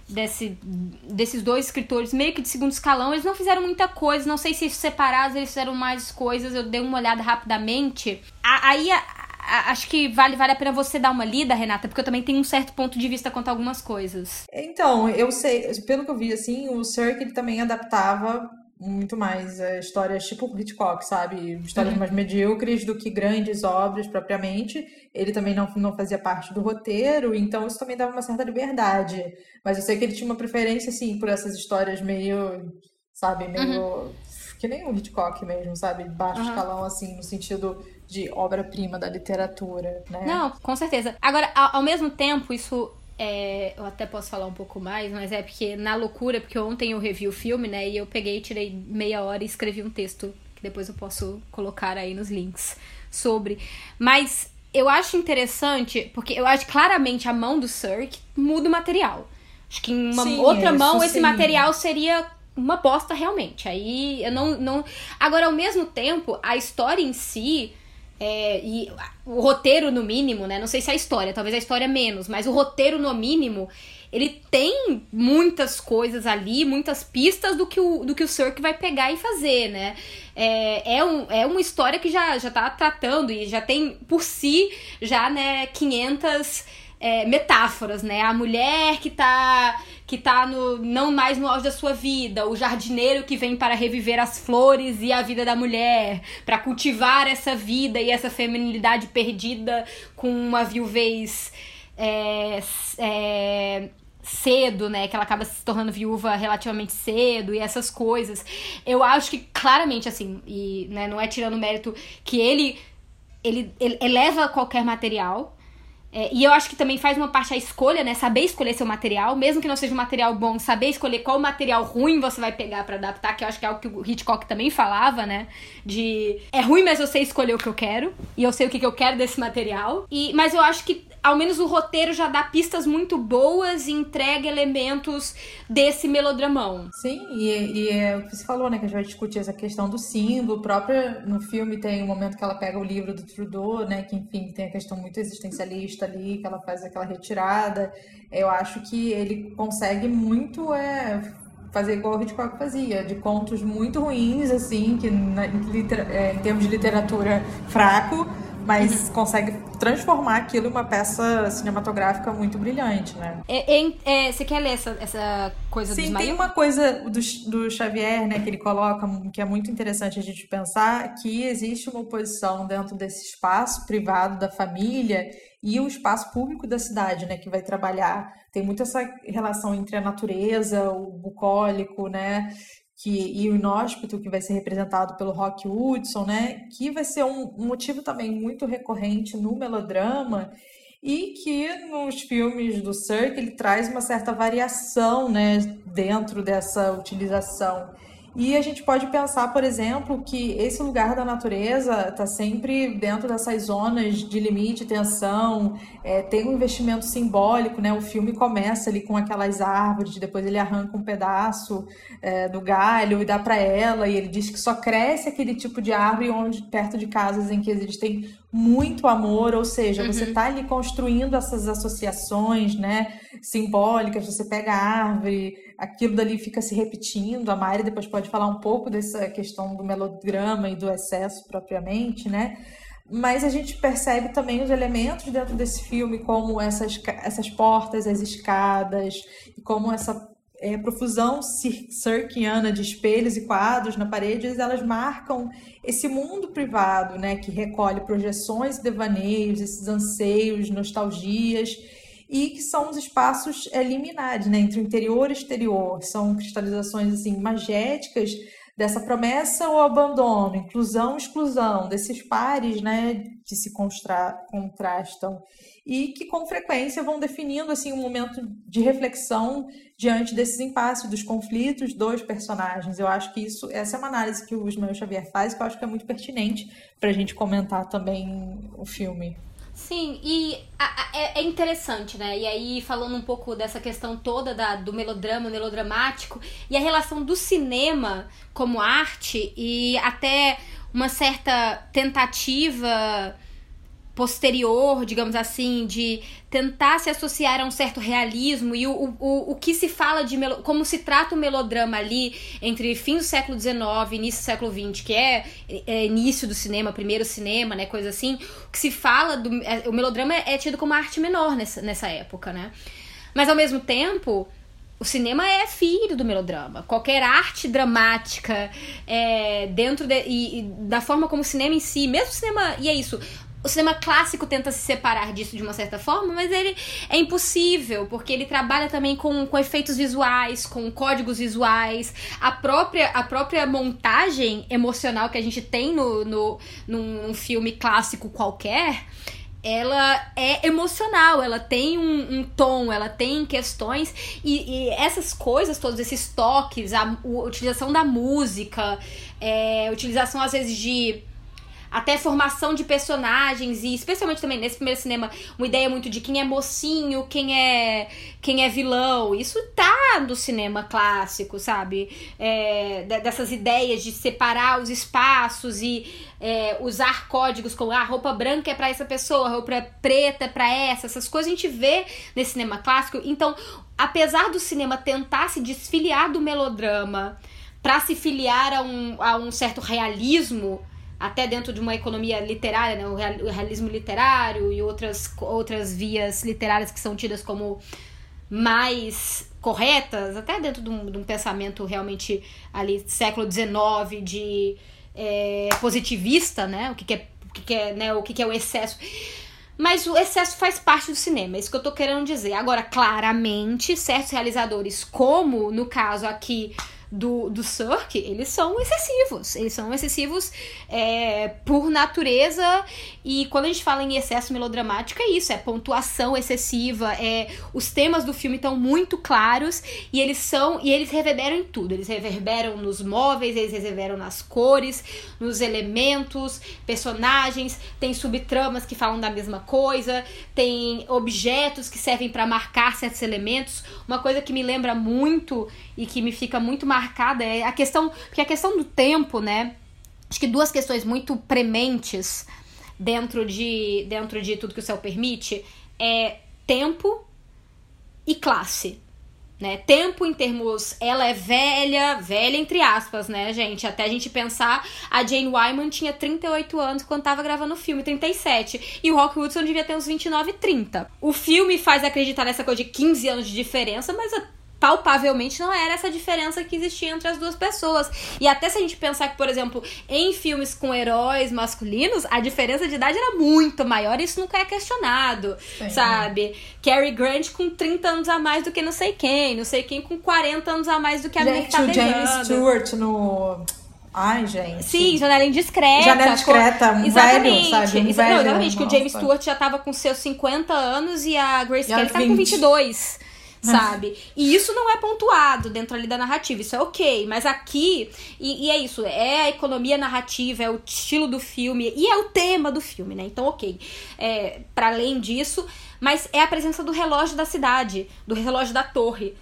desse, desses dois escritores meio que de segundo escalão, eles não fizeram muita coisa. Não sei se separados eles fizeram mais coisas. Eu dei uma olhada rapidamente. Aí acho que vale, vale a pena você dar uma lida, Renata, porque eu também tenho um certo ponto de vista quanto a algumas coisas. Então, eu sei, pelo que eu vi, assim, o Cirque ele também adaptava muito mais é, histórias tipo Hitchcock, sabe? Histórias uhum. mais medíocres do que grandes obras propriamente. Ele também não, não fazia parte do roteiro, então isso também dava uma certa liberdade. Mas eu sei que ele tinha uma preferência, assim, por essas histórias meio, sabe, meio. Uhum. Que nem o Hitchcock mesmo, sabe? Baixo uhum. escalão, assim, no sentido de obra-prima da literatura, né? Não, com certeza. Agora, ao, ao mesmo tempo, isso é, eu até posso falar um pouco mais, mas é porque na loucura, porque ontem eu revi o filme, né? E eu peguei, tirei meia hora e escrevi um texto que depois eu posso colocar aí nos links sobre. Mas eu acho interessante, porque eu acho claramente a mão do Cirque muda o material. Acho que em uma sim, outra mão esse material seria uma bosta realmente. Aí eu não, não. Agora, ao mesmo tempo, a história em si é, e o roteiro, no mínimo, né? Não sei se a história, talvez a história menos, mas o roteiro, no mínimo, ele tem muitas coisas ali, muitas pistas do que o, do que o Cirque vai pegar e fazer, né? É, é, um, é uma história que já, já tá tratando e já tem por si já, né, 500 é, metáforas, né? A mulher que tá que tá no, não mais no auge da sua vida, o jardineiro que vem para reviver as flores e a vida da mulher, para cultivar essa vida e essa feminilidade perdida com uma viuvez é, é, cedo, né? Que ela acaba se tornando viúva relativamente cedo e essas coisas. Eu acho que claramente, assim, e né, não é tirando mérito que ele, ele, ele eleva qualquer material, é, e eu acho que também faz uma parte a escolha, né? Saber escolher seu material, mesmo que não seja um material bom, saber escolher qual material ruim você vai pegar para adaptar, que eu acho que é o que o Hitchcock também falava, né? De é ruim, mas eu sei escolher o que eu quero, e eu sei o que, que eu quero desse material. E, mas eu acho que ao menos o roteiro já dá pistas muito boas e entrega elementos desse melodramão. Sim, e, e é o que você falou, né? Que a gente vai discutir essa questão do símbolo. Própria no filme tem um momento que ela pega o livro do Trudeau, né? Que enfim tem a questão muito existencialista ali, que ela faz aquela retirada. Eu acho que ele consegue muito é, fazer igual o Hitchcock fazia, de contos muito ruins, assim, que na, é, em termos de literatura fraco mas uhum. consegue transformar aquilo em uma peça cinematográfica muito brilhante, né? É, é, é, você quer ler essa, essa coisa Sim, do Ismael? tem uma coisa do, do Xavier, né, que ele coloca, que é muito interessante a gente pensar, que existe uma oposição dentro desse espaço privado da família e o espaço público da cidade, né, que vai trabalhar. Tem muito essa relação entre a natureza, o bucólico, né, que, e o inóspito, que vai ser representado pelo Rock Hudson, né? Que vai ser um, um motivo também muito recorrente no melodrama e que nos filmes do Cirque ele traz uma certa variação, né? Dentro dessa utilização. E a gente pode pensar, por exemplo, que esse lugar da natureza está sempre dentro dessas zonas de limite, tensão, é, tem um investimento simbólico, né? O filme começa ali com aquelas árvores, depois ele arranca um pedaço é, do galho e dá para ela, e ele diz que só cresce aquele tipo de árvore onde perto de casas em que existem muito amor, ou seja, uhum. você está ali construindo essas associações, né, simbólicas. Você pega a árvore aquilo dali fica se repetindo. A Mari depois pode falar um pouco dessa questão do melodrama e do excesso propriamente, né? Mas a gente percebe também os elementos dentro desse filme, como essas, essas portas, as escadas, e como essa é, profusão cirquiana de espelhos e quadros na parede, elas marcam esse mundo privado, né, que recolhe projeções e devaneios, esses anseios, nostalgias, e que são os espaços é, liminares, né, entre o interior e o exterior. São cristalizações assim magéticas dessa promessa ou abandono, inclusão exclusão, desses pares né, que se contrastam e que com frequência vão definindo assim um momento de reflexão diante desses impasses, dos conflitos dos personagens. Eu acho que isso, essa é uma análise que o Ismael Xavier faz, que eu acho que é muito pertinente para a gente comentar também o filme. Sim, e a, a, é, é, interessante, né? E aí, falando um pouco dessa questão toda da, do melodrama, melodramático, e a relação do cinema como arte e até uma certa tentativa posterior, digamos assim, de tentar se associar a um certo realismo e o, o, o que se fala de melo, como se trata o melodrama ali entre fim do século XIX e início do século XX, que é, é, início do cinema, primeiro cinema, né, coisa assim, o que se fala do é, o melodrama é tido como arte menor nessa, nessa época, né? Mas ao mesmo tempo, o cinema é filho do melodrama. Qualquer arte dramática é, dentro de, e, e, da forma como o cinema em si, mesmo o cinema, e é isso, o cinema clássico tenta se separar disso de uma certa forma, mas ele é impossível, porque ele trabalha também com, com efeitos visuais, com códigos visuais, a própria, a própria montagem emocional que a gente tem no, no, num filme clássico qualquer ela é emocional, ela tem um, um tom, ela tem questões e, e, essas coisas, todos esses toques, a, a utilização da música, é, utilização às vezes de até formação de personagens e especialmente também nesse primeiro cinema uma ideia muito de quem é mocinho, quem é quem é vilão. Isso tá no cinema clássico, sabe? É, dessas ideias de separar os espaços e é, usar códigos como a ah, roupa branca é para essa pessoa, roupa preta é para essa. Essas coisas a gente vê nesse cinema clássico. Então, apesar do cinema tentar se desfiliar do melodrama para se filiar a um, a um certo realismo até dentro de uma economia literária, né, o realismo literário e outras, outras vias literárias que são tidas como mais corretas, até dentro de um, de um pensamento realmente ali século XIX de é, positivista, né? O que, que é, o que, que é, né? O que, que é o excesso. Mas o excesso faz parte do cinema, é isso que eu tô querendo dizer. Agora, claramente, certos realizadores, como no caso aqui do, do Cirque, eles são excessivos. Eles são excessivos é, por natureza. E quando a gente fala em excesso melodramático, é isso: é pontuação excessiva. É, os temas do filme estão muito claros e eles são. E eles reverberam em tudo. Eles reverberam nos móveis, eles reverberam nas cores, nos elementos, personagens. Tem subtramas que falam da mesma coisa. Tem objetos que servem para marcar certos elementos. Uma coisa que me lembra muito e que me fica muito marcada é a questão, porque a questão do tempo, né? Acho que duas questões muito prementes dentro de dentro de tudo que o céu permite é tempo e classe. né? Tempo em termos, ela é velha, velha entre aspas, né, gente? Até a gente pensar, a Jane Wyman tinha 38 anos quando tava gravando o filme, 37. E o Rock Hudson devia ter uns 29, 30. O filme faz acreditar nessa coisa de 15 anos de diferença, mas palpavelmente não era essa diferença que existia entre as duas pessoas. E até se a gente pensar que, por exemplo, em filmes com heróis masculinos, a diferença de idade era muito maior, e isso nunca é questionado, Sim. sabe? Cary Grant com 30 anos a mais do que não sei quem, não sei quem com 40 anos a mais do que a gente, tá o James Stewart no Ai, gente. Sim, janela indiscreta. Janela discreta, um exatamente, velho, sabe? Um velho, exatamente, que o James Stewart já tava com seus 50 anos e a Grace Kelly tava com 22 sabe? E isso não é pontuado dentro ali da narrativa, isso é ok. Mas aqui, e, e, é isso, é a economia narrativa, é o estilo do filme e é o tema do filme, né? Então, ok. É, para além disso, mas é a presença do relógio da cidade, do relógio da torre.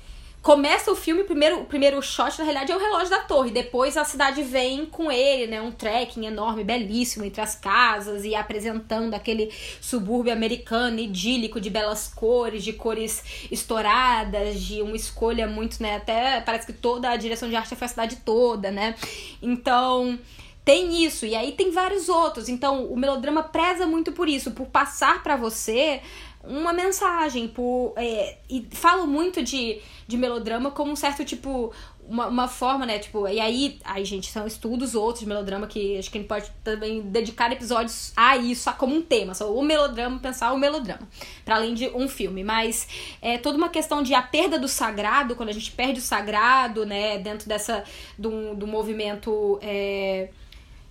Começa o filme, o primeiro, o primeiro shot, na realidade, é o relógio da torre. Depois a cidade vem com ele, né? Um trekking enorme, belíssimo, entre as casas e apresentando aquele subúrbio americano, idílico, de belas cores, de cores estouradas, de uma escolha muito, né? Até parece que toda a direção de arte foi a cidade toda, né? Então tem isso e aí tem vários outros. Então o melodrama preza muito por isso, por passar para você uma mensagem, por é, e falo muito de, de melodrama como um certo tipo uma, uma forma, né? Tipo, e aí, aí, gente, são estudos outros de melodrama que acho que a gente pode também dedicar episódios a isso, a como um tema, só o melodrama, pensar o melodrama, para além de um filme. Mas é toda uma questão de a perda do sagrado, quando a gente perde o sagrado, né, dentro dessa do, do movimento. É,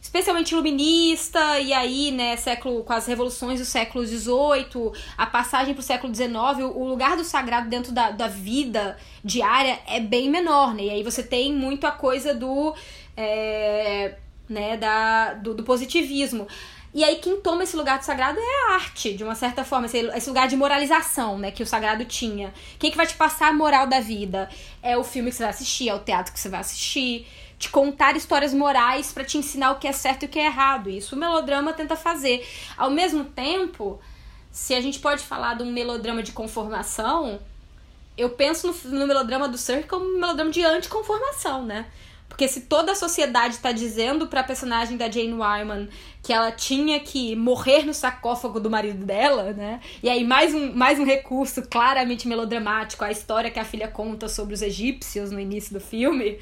especialmente iluminista, e aí, né, século, com as revoluções do século XVIII, a passagem para o século XIX, o lugar do sagrado dentro da, da vida diária é bem menor, né? E aí você tem muito a coisa do, é, né, da, do, do positivismo. E aí quem toma esse lugar do sagrado é a arte, de uma certa forma, esse, lugar de moralização, né, que o sagrado tinha. Quem que vai te passar a moral da vida? É o filme que você vai assistir, é o teatro que você vai assistir, te contar histórias morais para te ensinar o que é certo e o que é errado. Isso o melodrama tenta fazer. Ao mesmo tempo, se a gente pode falar de um melodrama de conformação, eu penso no, no melodrama do Sir como um melodrama de anticonformação, né? Porque se toda a sociedade tá dizendo pra personagem da Jane Wyman que ela tinha que morrer no sarcófago do marido dela, né? E aí mais um, mais um recurso claramente melodramático, a história que a filha conta sobre os egípcios no início do filme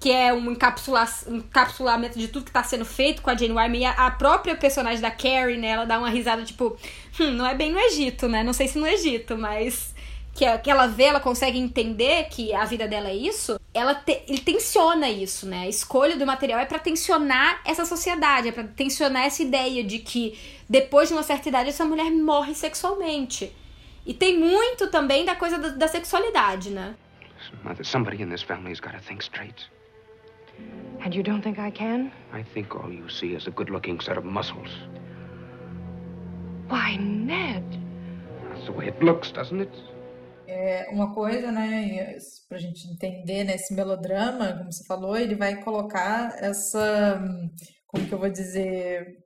que é um, encapsula um encapsulamento de tudo que tá sendo feito com a Jane Wyman. E a, a própria personagem da Carrie, né, ela dá uma risada, tipo, hum, não é bem no Egito, né? Não sei se no Egito, mas que, que ela vê, ela consegue entender que a vida dela é isso, ela te, ele tensiona isso, né? A escolha do material é para tensionar essa sociedade, é para tensionar essa ideia de que depois de uma certa idade essa mulher morre sexualmente. E tem muito também da coisa da, da sexualidade, né? Mother, somebody in this family's got think straight. And you don't think I can? I think all you see is a good-looking set of muscles. Why, Ned? That's the way it looks, doesn't it? É uma coisa, né, pra gente entender nesse né, melodrama, como você falou, ele vai colocar essa, como que eu vou dizer,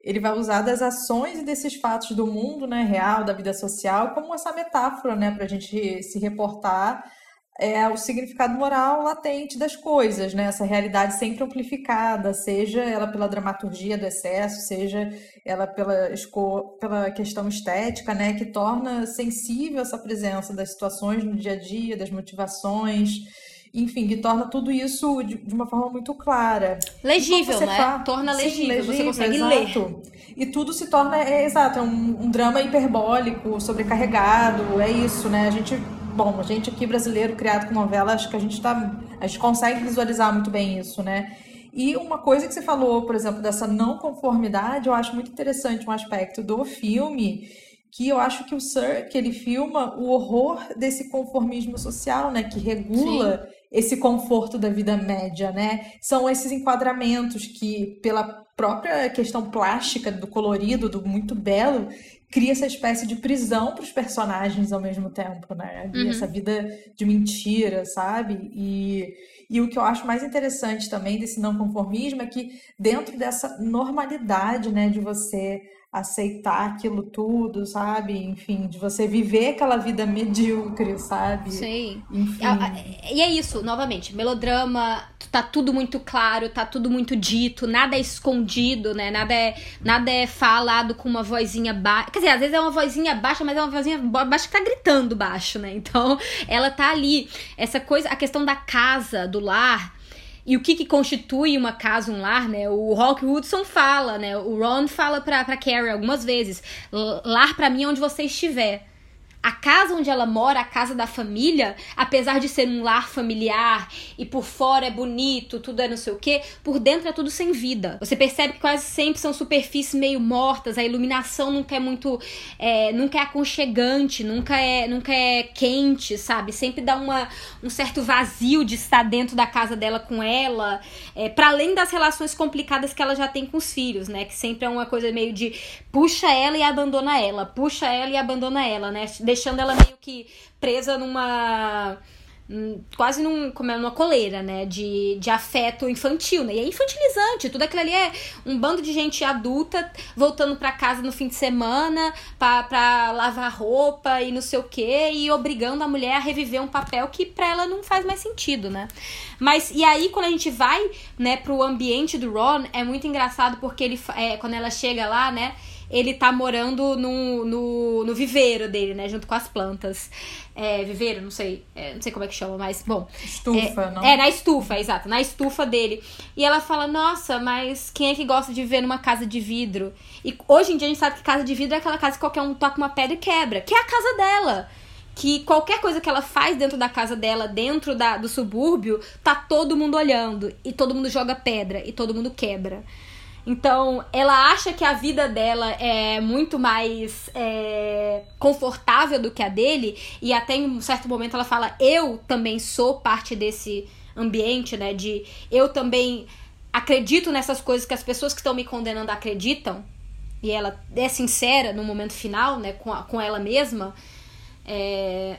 ele vai usar das ações e desses fatos do mundo, né, real, da vida social, como essa metáfora, né, pra gente se reportar é o significado moral latente das coisas, né? Essa realidade sempre amplificada, seja ela pela dramaturgia do excesso, seja ela pela, pela questão estética, né? Que torna sensível essa presença das situações no dia a dia, das motivações, enfim, que torna tudo isso de, de uma forma muito clara. Legível, né? Fala, torna legível, sim, legível, você consegue exato. ler. E tudo se torna, é, exato, é um, um drama hiperbólico, sobrecarregado, é isso, né? A gente bom, a gente aqui brasileiro criado com novela, acho que a gente tá, a gente consegue visualizar muito bem isso, né? E uma coisa que você falou, por exemplo, dessa não conformidade, eu acho muito interessante um aspecto do filme, que eu acho que o Sir, que ele filma o horror desse conformismo social, né, que regula Sim. esse conforto da vida média, né? São esses enquadramentos que pela própria questão plástica do colorido, do muito belo, cria essa espécie de prisão para os personagens ao mesmo tempo, né? Uhum. Essa vida de mentira, sabe? E, e o que eu acho mais interessante também desse não conformismo é que dentro dessa normalidade, né, de você aceitar aquilo tudo, sabe? Enfim, de você viver aquela vida medíocre, sabe? Sim. Enfim. E é isso, novamente, melodrama, tá tudo muito claro, tá tudo muito dito, nada é escondido, né? Nada é, nada é falado com uma vozinha baixa. Quer dizer, às vezes é uma vozinha baixa, mas é uma vozinha baixa que tá gritando baixo, né? Então, ela tá ali. Essa coisa, a questão da casa, do lar, e o que, que constitui uma casa, um lar, né? O Rock Hudson fala, né? O Ron fala pra, pra Carrie algumas vezes: lar para mim é onde você estiver. A casa onde ela mora, a casa da família, apesar de ser um lar familiar e por fora é bonito, tudo é não sei o que, por dentro é tudo sem vida. Você percebe que quase sempre são superfícies meio mortas, a iluminação nunca é muito. É, nunca é aconchegante, nunca é, nunca é quente, sabe? Sempre dá uma, um certo vazio de estar dentro da casa dela com ela, é, para além das relações complicadas que ela já tem com os filhos, né? Que sempre é uma coisa meio de puxa ela e abandona ela, puxa ela e abandona ela, né? deixando ela meio que presa numa hum, quase num, como é, numa coleira, né, de, de afeto infantil, né, e é infantilizante, tudo aquilo ali é um bando de gente adulta voltando para casa no fim de semana pra lavar roupa e não sei o que, e obrigando a mulher a reviver um papel que pra ela não faz mais sentido, né. Mas, e aí quando a gente vai, né, pro ambiente do Ron, é muito engraçado porque ele, é, quando ela chega lá, né, ele tá morando no, no, no viveiro dele, né? Junto com as plantas. É, viveiro, não sei. É, não sei como é que chama, mas bom. Estufa, é, não? É, na estufa, exato. Na estufa dele. E ela fala, nossa, mas quem é que gosta de viver numa casa de vidro? E hoje em dia a gente sabe que casa de vidro é aquela casa que qualquer um toca uma pedra e quebra. Que é a casa dela que qualquer coisa que ela faz dentro da casa dela, dentro da, do subúrbio, tá todo mundo olhando. E todo mundo joga pedra. E todo mundo quebra. Então, ela acha que a vida dela é muito mais é, confortável do que a dele, e até em um certo momento ela fala: Eu também sou parte desse ambiente, né? De eu também acredito nessas coisas que as pessoas que estão me condenando acreditam, e ela é sincera no momento final, né? Com, a, com ela mesma. É,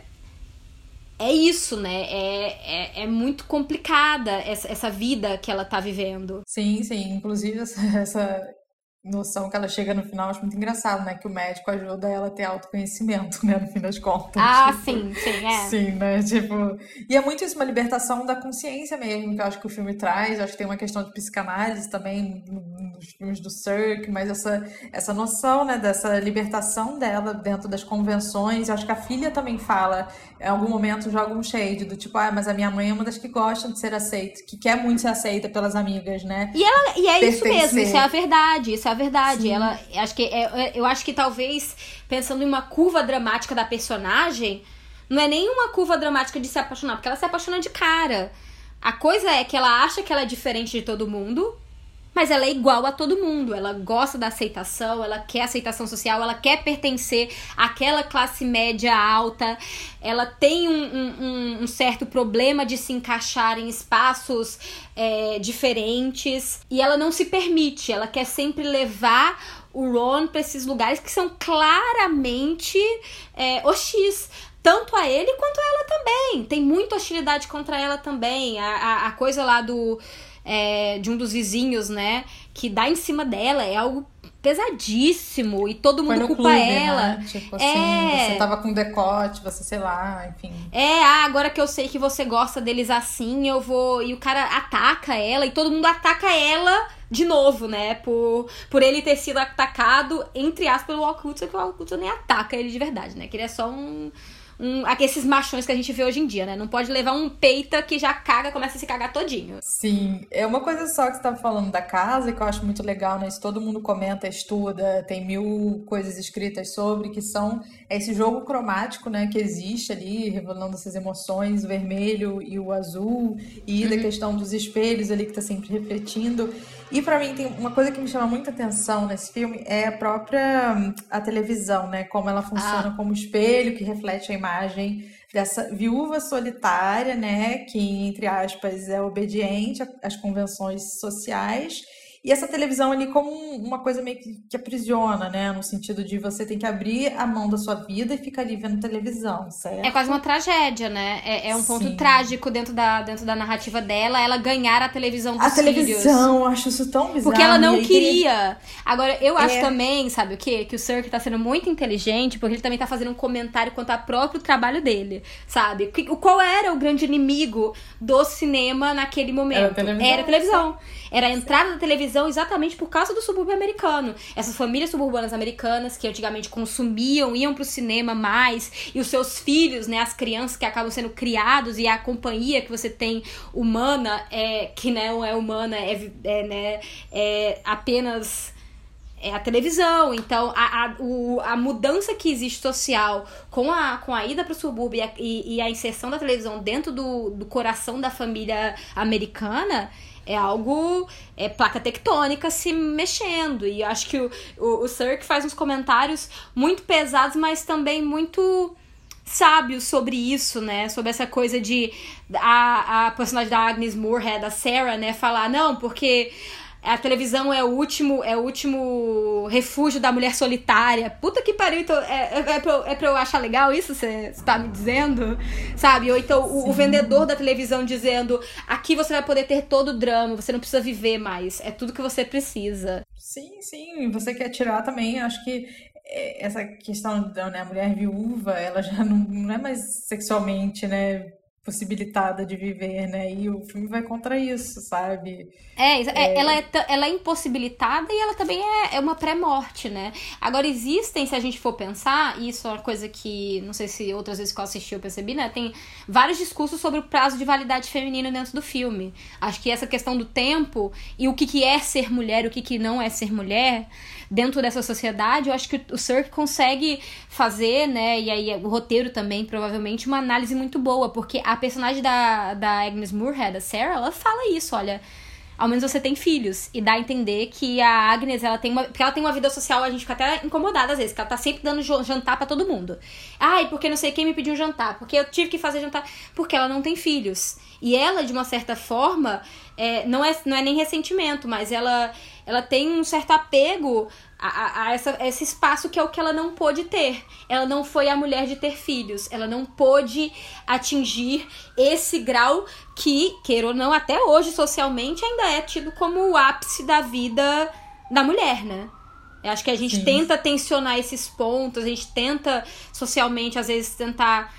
é isso, né? É, é, é muito complicada essa, essa vida que ela tá vivendo. Sim, sim. Inclusive, essa, essa noção que ela chega no final, acho muito engraçado, né? Que o médico ajuda ela a ter autoconhecimento, né? No fim das contas. Ah, tipo, sim, sim, é. Sim, né? Tipo. E é muito isso, uma libertação da consciência mesmo, que eu acho que o filme traz. Eu acho que tem uma questão de psicanálise também nos filmes do Cirque, mas essa, essa noção, né? Dessa libertação dela dentro das convenções. Eu acho que a filha também fala, em algum momento joga um shade do tipo, ah, mas a minha mãe é uma das que gostam de ser aceita, que quer muito ser aceita pelas amigas, né? E, ela, e é isso mesmo, isso é a verdade, isso é a verdade. Sim. Ela, acho que é, é, eu acho que talvez pensando em uma curva dramática da personagem, não é nem uma curva dramática de se apaixonar, porque ela se apaixona de cara. A coisa é que ela acha que ela é diferente de todo mundo, mas ela é igual a todo mundo. Ela gosta da aceitação, ela quer aceitação social, ela quer pertencer àquela classe média alta. Ela tem um, um, um certo problema de se encaixar em espaços é, diferentes e ela não se permite. Ela quer sempre levar o Ron para esses lugares que são claramente é, hostis tanto a ele quanto a ela também. Tem muita hostilidade contra ela também. A, a, a coisa lá do é, de um dos vizinhos, né? Que dá em cima dela é algo pesadíssimo e todo mundo culpa clube, ela. Né? Tipo assim, é... você tava com decote, você sei lá, enfim. É, ah, agora que eu sei que você gosta deles assim, eu vou. E o cara ataca ela e todo mundo ataca ela de novo, né? Por, por ele ter sido atacado, entre aspas, pelo Walkutsu, que o Walkutsu nem ataca ele de verdade, né? Que ele é só um um, esses machões que a gente vê hoje em dia, né? Não pode levar um peita que já caga, começa a se cagar todinho. Sim, é uma coisa só que você tava falando da casa, que eu acho muito legal, né? Isso todo mundo comenta, estuda, tem mil coisas escritas sobre, que são esse jogo cromático, né? Que existe ali, revelando essas emoções, o vermelho e o azul, e uhum. da questão dos espelhos ali que tá sempre refletindo. E para mim tem uma coisa que me chama muita atenção nesse filme é a própria a televisão, né? Como ela funciona ah. como espelho que reflete a imagem dessa viúva solitária, né? Que entre aspas é obediente às convenções sociais E essa televisão ali como uma coisa meio que, que aprisiona, né? No sentido de você tem que abrir a mão da sua vida e ficar ali vendo televisão, certo? É quase uma tragédia, né? É, é um ponto Sim. trágico dentro da, dentro da narrativa dela, ela ganhar a televisão dos A televisão, acho isso tão bizarro. Porque ela não queria. Agora, eu acho É. também, sabe o quê? Que o Sir tá sendo muito inteligente, porque ele também tá fazendo um comentário quanto ao próprio trabalho dele, sabe? Qual era o grande inimigo do cinema naquele momento? Era a televisão. Era a televisão. Era a entrada da televisão exatamente por causa do subúrbio americano. Essas famílias suburbanas americanas que antigamente consumiam, iam pro cinema mais, e os seus filhos, né, as crianças que acabam sendo criados e a companhia que você tem humana, é, que não é humana, é, é, né, é apenas é a televisão. Então, a, a, o- a mudança que existe social com a, com a ida para o subúrbio e a, e, e a inserção da televisão dentro do, do coração da família americana é algo. É placa tectônica se mexendo. E acho que o, o, o faz uns comentários muito pesados, mas também muito sábios sobre isso, né? Sobre essa coisa de a, a personagem da Agnes Moorehead, a Sarah, né, falar, não, porque a televisão é o último, é o último refúgio da mulher solitária. Puta que pariu, então é, é, é, pra, eu- é pra eu achar legal isso, você tá me dizendo? Sabe? Ou então o, o vendedor da televisão dizendo, aqui você vai poder ter todo o drama, você não precisa viver mais, é tudo que você precisa. Sim, sim. Você quer tirar também, acho que é, essa questão da né, mulher viúva, ela já não, não é mais sexualmente, né, possibilitada de viver, né? E o filme vai contra isso, sabe? É, exa- é, Ela, é ela é impossibilitada e ela também é, é uma pré-morte, né? Agora, existem, se a gente for pensar, e isso é uma coisa que não sei se outras vezes que eu assisti eu percebi, né? Tem vários discursos sobre o prazo de validade feminino dentro do filme. Acho que essa questão do tempo e o que, que é ser mulher e o que, que não é ser mulher dentro dessa sociedade, eu acho que o Sirk consegue fazer, né? E aí o roteiro também, provavelmente, uma análise muito boa, porque a personagem da, da Agnes Moorehead, a Sarah, ela fala isso, olha ao menos você tem filhos. E dá a entender que a Agnes, ela tem uma. Porque ela tem uma vida social, a gente fica até incomodada às vezes, que ela tá sempre dando jantar pra todo mundo. Ai, porque não sei quem me pediu jantar, porque eu tive que fazer jantar. Porque ela não tem filhos. E ela, de uma certa forma, é, não, é, não é nem ressentimento, mas ela, ela tem um certo apego a, a- a essa, esse espaço que é o que ela não pôde ter. Ela não foi a mulher de ter filhos. Ela não pôde atingir esse grau que, queira ou não, até hoje socialmente ainda é tido como o ápice da vida da mulher, né? Eu acho que a gente Sim. tenta tensionar esses pontos, a gente tenta socialmente, às vezes, tentar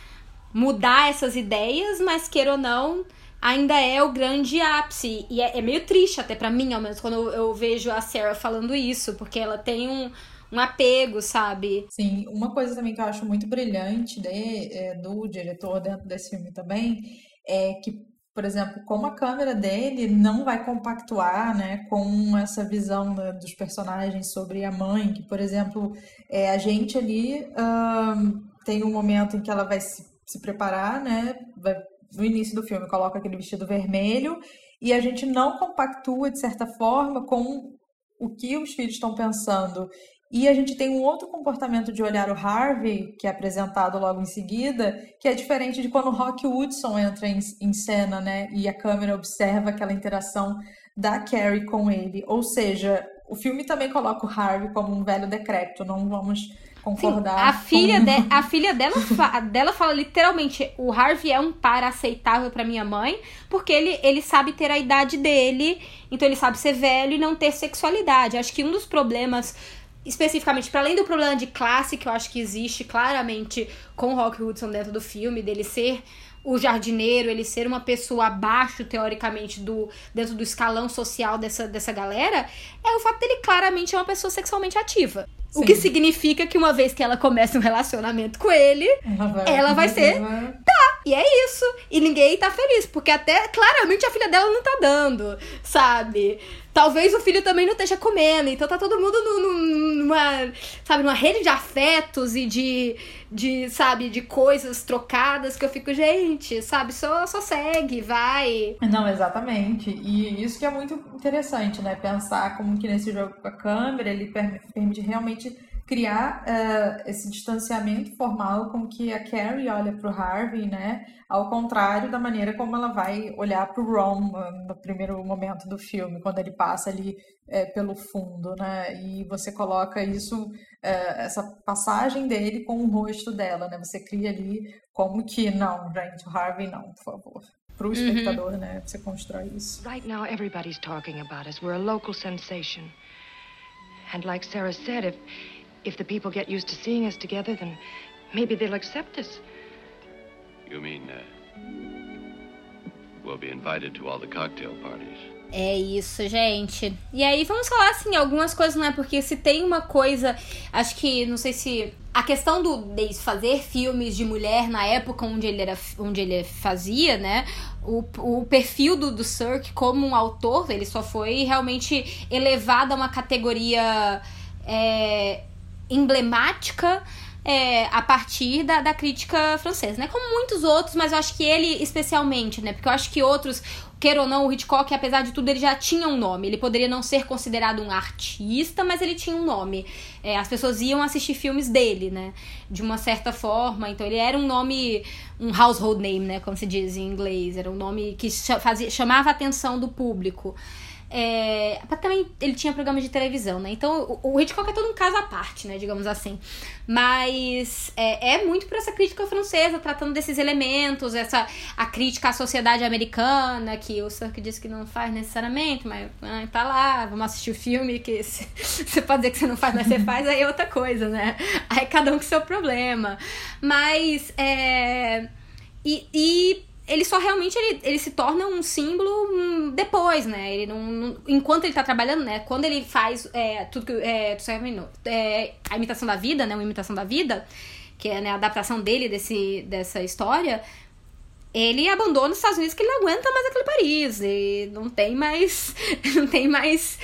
mudar essas ideias, mas queira ou não, ainda é o grande ápice. E é, é meio triste até pra mim, ao menos, quando eu, eu vejo a Sarah falando isso, porque ela tem um, um apego, sabe? Sim, uma coisa também que eu acho muito brilhante de, é, do diretor dentro desse filme também é que, por exemplo, como a câmera dele não vai compactuar, né, com essa visão né, dos personagens sobre a mãe, que, por exemplo, é, a gente ali ahn, tem um momento em que ela vai se, se preparar, né, vai, no início do filme coloca aquele vestido vermelho e a gente não compactua, de certa forma, com o que os filhos estão pensando. E a gente tem um outro comportamento de olhar o Harvey, que é apresentado logo em seguida, que é diferente de quando o Rock Hudson entra em, em cena, né? E a câmera observa aquela interação da Carrie com ele. Ou seja, o filme também coloca o Harvey como um velho decrépito, não vamos concordar. A filha, com... de, a filha dela, fa- dela fala literalmente: o Harvey é um par aceitável pra minha mãe, porque ele, ele sabe ter a idade dele, então ele sabe ser velho e não ter sexualidade. Acho que um dos problemas, especificamente, para além do problema de classe, que eu acho que existe claramente com o Rock Hudson dentro do filme, dele ser o jardineiro, ele ser uma pessoa abaixo, teoricamente, do dentro do escalão social dessa, dessa galera, é o fato dele claramente é uma pessoa sexualmente ativa. O Sim. que significa que uma vez que ela começa um relacionamento com ele, Ela vai, ela vai ser- vai- e é isso. E ninguém tá feliz, porque até claramente a filha dela não tá dando, sabe? Talvez o filho também não esteja comendo, então tá todo mundo nu- nu- numa, sabe, numa rede de afetos e de, de, sabe, de coisas trocadas que eu fico, gente, sabe, só, só segue, vai. Não, exatamente. E isso que é muito interessante, né? Pensar como que nesse jogo com a câmera ele per- permite realmente criar uh, esse distanciamento formal com que a Carrie olha para o Harvey, né? Ao contrário da maneira como ela vai olhar para o Ron no primeiro momento do filme, quando ele passa ali é, pelo fundo, né? E você coloca isso, é, essa passagem dele com o rosto dela, né? Você cria ali como que não, gente, o Harvey não, por favor. Para o espectador, né? Você constrói isso. Right now, everybody's talking about us. We're a local sensation. And like Sarah said, if if the people get used to seeing us together, then maybe they'll accept us. You mean, uh, we'll be invited to all the cocktail parties? É isso, gente. E aí vamos falar assim algumas coisas, né? Porque se tem uma coisa, acho que não sei se a questão do de fazer filmes de mulher na época onde ele era onde ele fazia, né? O, o perfil do, do Cirque como um autor, ele só foi realmente elevado a uma categoria é, emblemática é, a partir da, da crítica francesa, né? Como muitos outros, mas eu acho que ele especialmente, né? Porque eu acho que outros, queira ou não, o Hitchcock, apesar de tudo, ele já tinha um nome. Ele poderia não ser considerado um artista, mas ele tinha um nome. É, as pessoas iam assistir filmes dele, né? De uma certa forma. Então ele era um nome, um household name, né? Como se diz em inglês. Era um nome que fazia, chamava a atenção do público. É, também ele tinha programas de televisão, né? Então o, o Hitchcock é todo um caso à parte, né? Digamos assim. Mas é, é muito por essa crítica francesa, tratando desses elementos, essa a crítica à sociedade americana, que o Sirk disse que não faz necessariamente, mas ah, tá lá, vamos assistir o filme, que você pode dizer que você não faz, mas você faz, aí é outra coisa, né? Aí cada um com seu problema. Mas é. E, e ele só realmente ele, ele se torna um símbolo hum, depois, né? Ele não, não, enquanto ele tá trabalhando, né? Quando ele faz é, tudo que é, é, a imitação da vida, né? Uma imitação da vida, que é né, a adaptação dele desse, dessa história, ele abandona os Estados Unidos que ele não aguenta mais aquele Paris e não tem mais não tem mais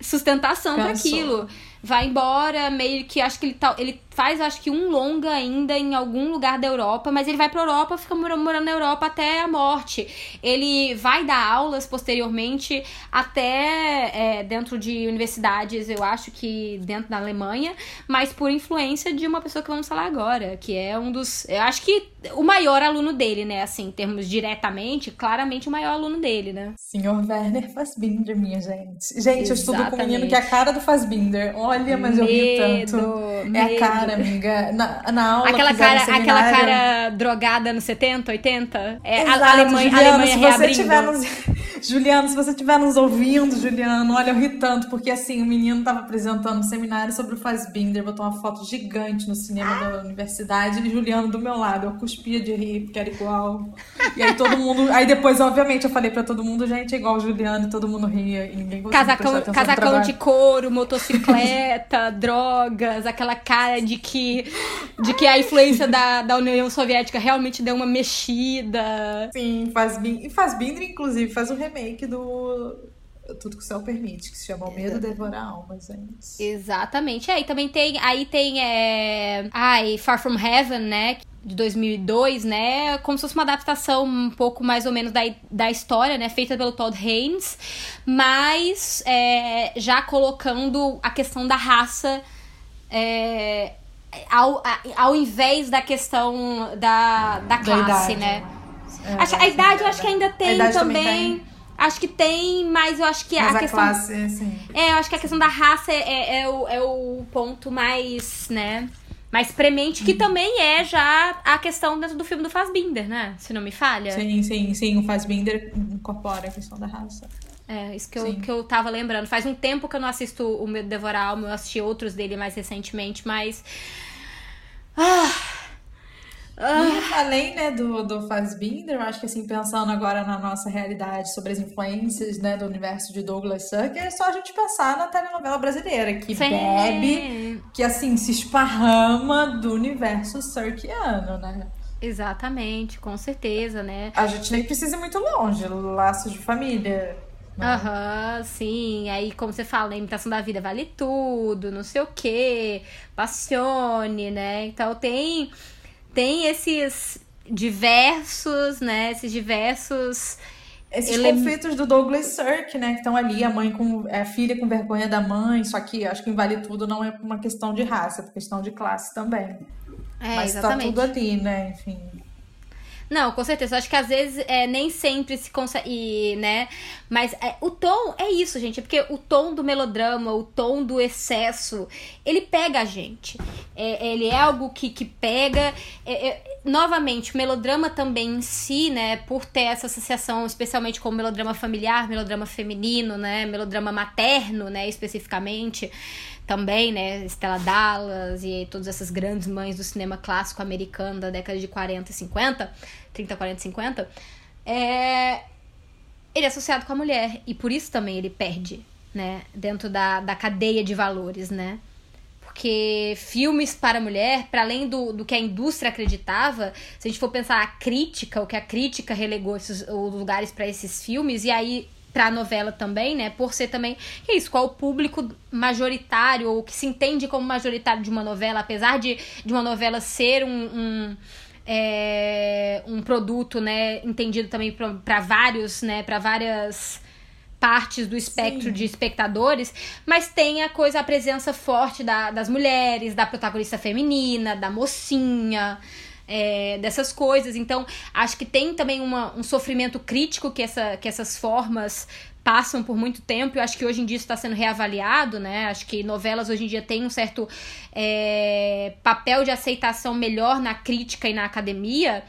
sustentação para aquilo. Vai embora, meio que acho que ele tá, ele faz, acho que um longa ainda em algum lugar da Europa, mas ele vai pra Europa, fica morando na Europa até a morte. Ele vai dar aulas posteriormente até é, dentro de universidades, eu acho que dentro da Alemanha, mas por influência de uma pessoa que vamos falar agora, que é um dos. Eu acho que o maior aluno dele, né? Assim, em termos diretamente, claramente o maior aluno dele, né? Senhor Werner Fassbinder, minha gente. Gente, Exatamente. eu estudo com um menino que é a cara do Fassbinder. Olha, mas medo, eu ri tanto. Medo. É a cara cara, amiga. Na, na aula aquela cara, aquela cara drogada nos 70, 80? É Exato, a Alemanha, Juliano, Alemanha se você tiver nos... Juliano, se você estiver nos ouvindo, Juliano, olha, eu ri tanto, porque assim, o menino tava apresentando um seminário sobre o Fassbinder, botou uma foto gigante no cinema da universidade, e Juliano do meu lado, eu cuspia de rir, porque era igual. E aí todo mundo. Aí depois, obviamente, eu falei pra todo mundo, gente, é igual o Juliano, e todo mundo ria, e ninguém Casacão, casacão de couro, motocicleta, drogas, aquela cara de que, de que a influência da, da União Soviética realmente deu uma mexida. Sim, Fassbinder, e Fassbinder, inclusive, faz um remake do tudo que o céu permite, que se chama O Medo Devorar Almas, gente. Exatamente. Aí é, também tem, aí tem, é... ai, Far From Heaven, né, de 2002, né, como se fosse uma adaptação um pouco mais ou menos da, da história, né, feita pelo Todd Haynes, mas é, já colocando a questão da raça é, ao, ao invés da questão da, da classe, da né. É, acho, a idade eu acho que ainda tem também. também tem. Acho que tem, mas eu acho que mas a, a questão. Classe, sim. É, eu acho que a questão da raça é, é, é, o, é o ponto mais, né? Mais premente, que uhum. também é já a questão dentro do filme do Fassbinder, né? Se não me falha. Sim, sim, sim. O Fassbinder incorpora a questão da raça. É, isso que eu, que eu tava lembrando. Faz um tempo que eu não assisto o Medo Devorar Alma, eu assisti outros dele mais recentemente, mas. Ah, e além né, do, do Fassbinder, eu acho que assim, pensando agora na nossa realidade sobre as influências né, do universo de Douglas Sirk, é só a gente pensar na telenovela brasileira, que Sim. bebe, que assim, se esparrama do universo Sirkiano, né? Exatamente, com certeza, né? A gente nem precisa ir muito longe, laços de família. Né? Aham, uhum, sim. Aí, como você fala, a imitação da vida vale tudo, não sei o quê, passione, né? Então tem tem esses diversos, né, esses diversos Esses Ele conflitos do Douglas Sirk, né? Que estão ali, a mãe com. é, A filha com vergonha da mãe, só que acho que Vale Tudo não é uma questão de raça, é por questão de classe também. É, Mas exatamente. tá tudo ali, né? Enfim. Não, com certeza. Acho que às vezes é, nem sempre se consegue, né? Mas é, o tom é isso, gente. Porque o tom do melodrama, o tom do excesso, ele pega a gente. É, ele é algo que, que pega. É, é, novamente, o melodrama também em si, né? Por ter essa associação, especialmente com o melodrama familiar, melodrama feminino, né? Melodrama materno, né? Especificamente também, né, Stella Dallas e todas essas grandes mães do cinema clássico americano da década de 40 e 50, 30, 40 e 50, é... ele é associado com a mulher e por isso também ele perde, né, dentro da, da cadeia de valores, né. Porque filmes para mulher, para além do, do que a indústria acreditava, se a gente for pensar a crítica, o que a crítica relegou esses, os lugares para esses filmes, e aí pra novela também, né? Por ser também. É isso, qual o público majoritário, ou que se entende como majoritário de uma novela, apesar de, de uma novela ser um. um é, um produto, né, entendido também para vários, né, para várias partes do espectro Sim. de espectadores, mas tem a coisa, a presença forte da, das mulheres, da protagonista feminina, da mocinha, é, dessas coisas. Então, acho que tem também uma, um sofrimento crítico que, essa, que essas formas passam por muito tempo. Eu acho que hoje em dia isso está sendo reavaliado, né? Acho que novelas hoje em dia têm um certo é, papel de aceitação melhor na crítica e na academia.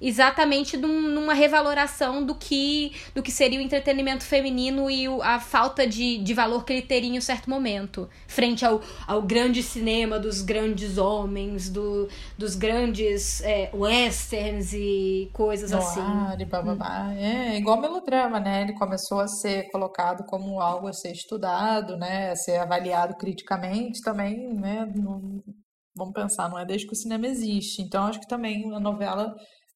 Exatamente num- numa revaloração do que do que seria o entretenimento feminino e o- a falta de, de valor que ele teria em um certo momento. Frente ao, ao grande cinema dos grandes homens, do, dos grandes é, westerns e coisas assim. Noir e bababá. É igual melodrama, né? Ele começou a ser colocado como algo a ser estudado, né? A ser avaliado criticamente também, né? Não- vamos pensar, não é desde que o cinema existe. Então, acho que também a novela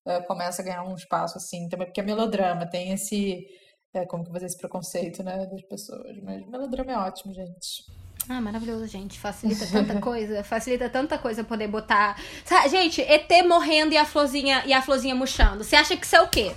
eh, começa a ganhar um espaço assim, também porque é melodrama, tem esse. eh, como que vai dizer esse preconceito, né, das pessoas. Mas melodrama é ótimo, gente. Ah, maravilhoso, gente. Facilita tanta coisa. Facilita tanta coisa poder botar. Gente, ET morrendo e a florzinha, e a florzinha murchando. Você acha que isso é o quê?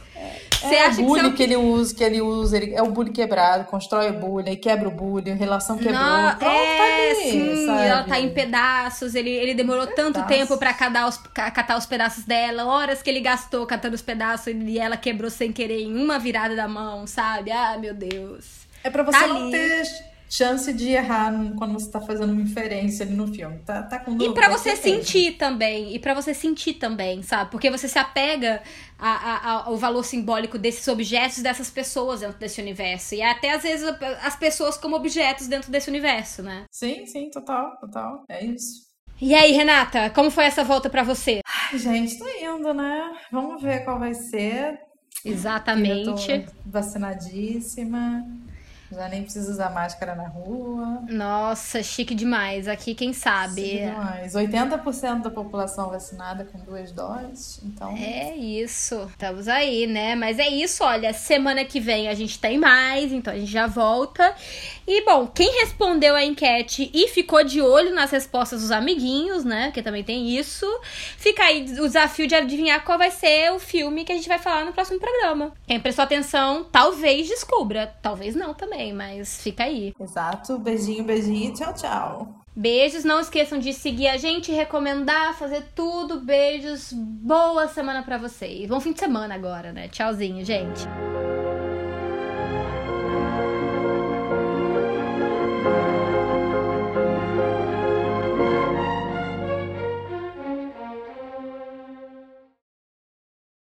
Você é acha o que é bullying o que ele usa, que ele usa, ele, é o bullying quebrado, constrói o bullying, quebra o bullying, relação quebrou. Não, Pronto, é, tá ali, sim, sabe? ela tá em pedaços. Ele, ele demorou tanto Pedaços. tempo pra catar os, ca- catar os pedaços dela, horas que ele gastou catando os pedaços e ela quebrou sem querer em uma virada da mão, sabe? Ah, meu Deus. É pra você Tá não ali. ter chance de errar quando você tá fazendo uma inferência ali no filme. Tá, tá com E dúvida? pra vai você sentir também, e pra você sentir também, sabe? Porque você se apega a- a- ao valor simbólico desses objetos, dessas pessoas dentro desse universo. E até às vezes as pessoas como objetos dentro desse universo, né? Sim, sim, total, total. É isso. E aí, Renata, como foi essa volta pra você? Ai, gente, tô indo, né? Vamos ver qual vai ser. Exatamente. Eu tô vacinadíssima. Já nem preciso usar máscara na rua. Nossa, chique demais. Aqui, quem sabe? Chique demais. 80% da população vacinada com duas doses. Então, É isso. Estamos aí, né? Mas é isso, olha. Semana que vem a gente tem mais, então a gente já volta. E, bom, quem respondeu a enquete e ficou de olho nas respostas dos amiguinhos, né? Que também tem isso. Fica aí o desafio de adivinhar qual vai ser o filme que a gente vai falar no próximo programa. Quem prestou atenção, talvez descubra. Talvez não também, mas fica aí. exato. Beijinho, beijinho. Tchau, tchau. Beijos, não esqueçam de seguir a gente, recomendar, fazer tudo. Beijos, boa semana pra vocês. Bom fim de semana agora, né? Tchauzinho, gente.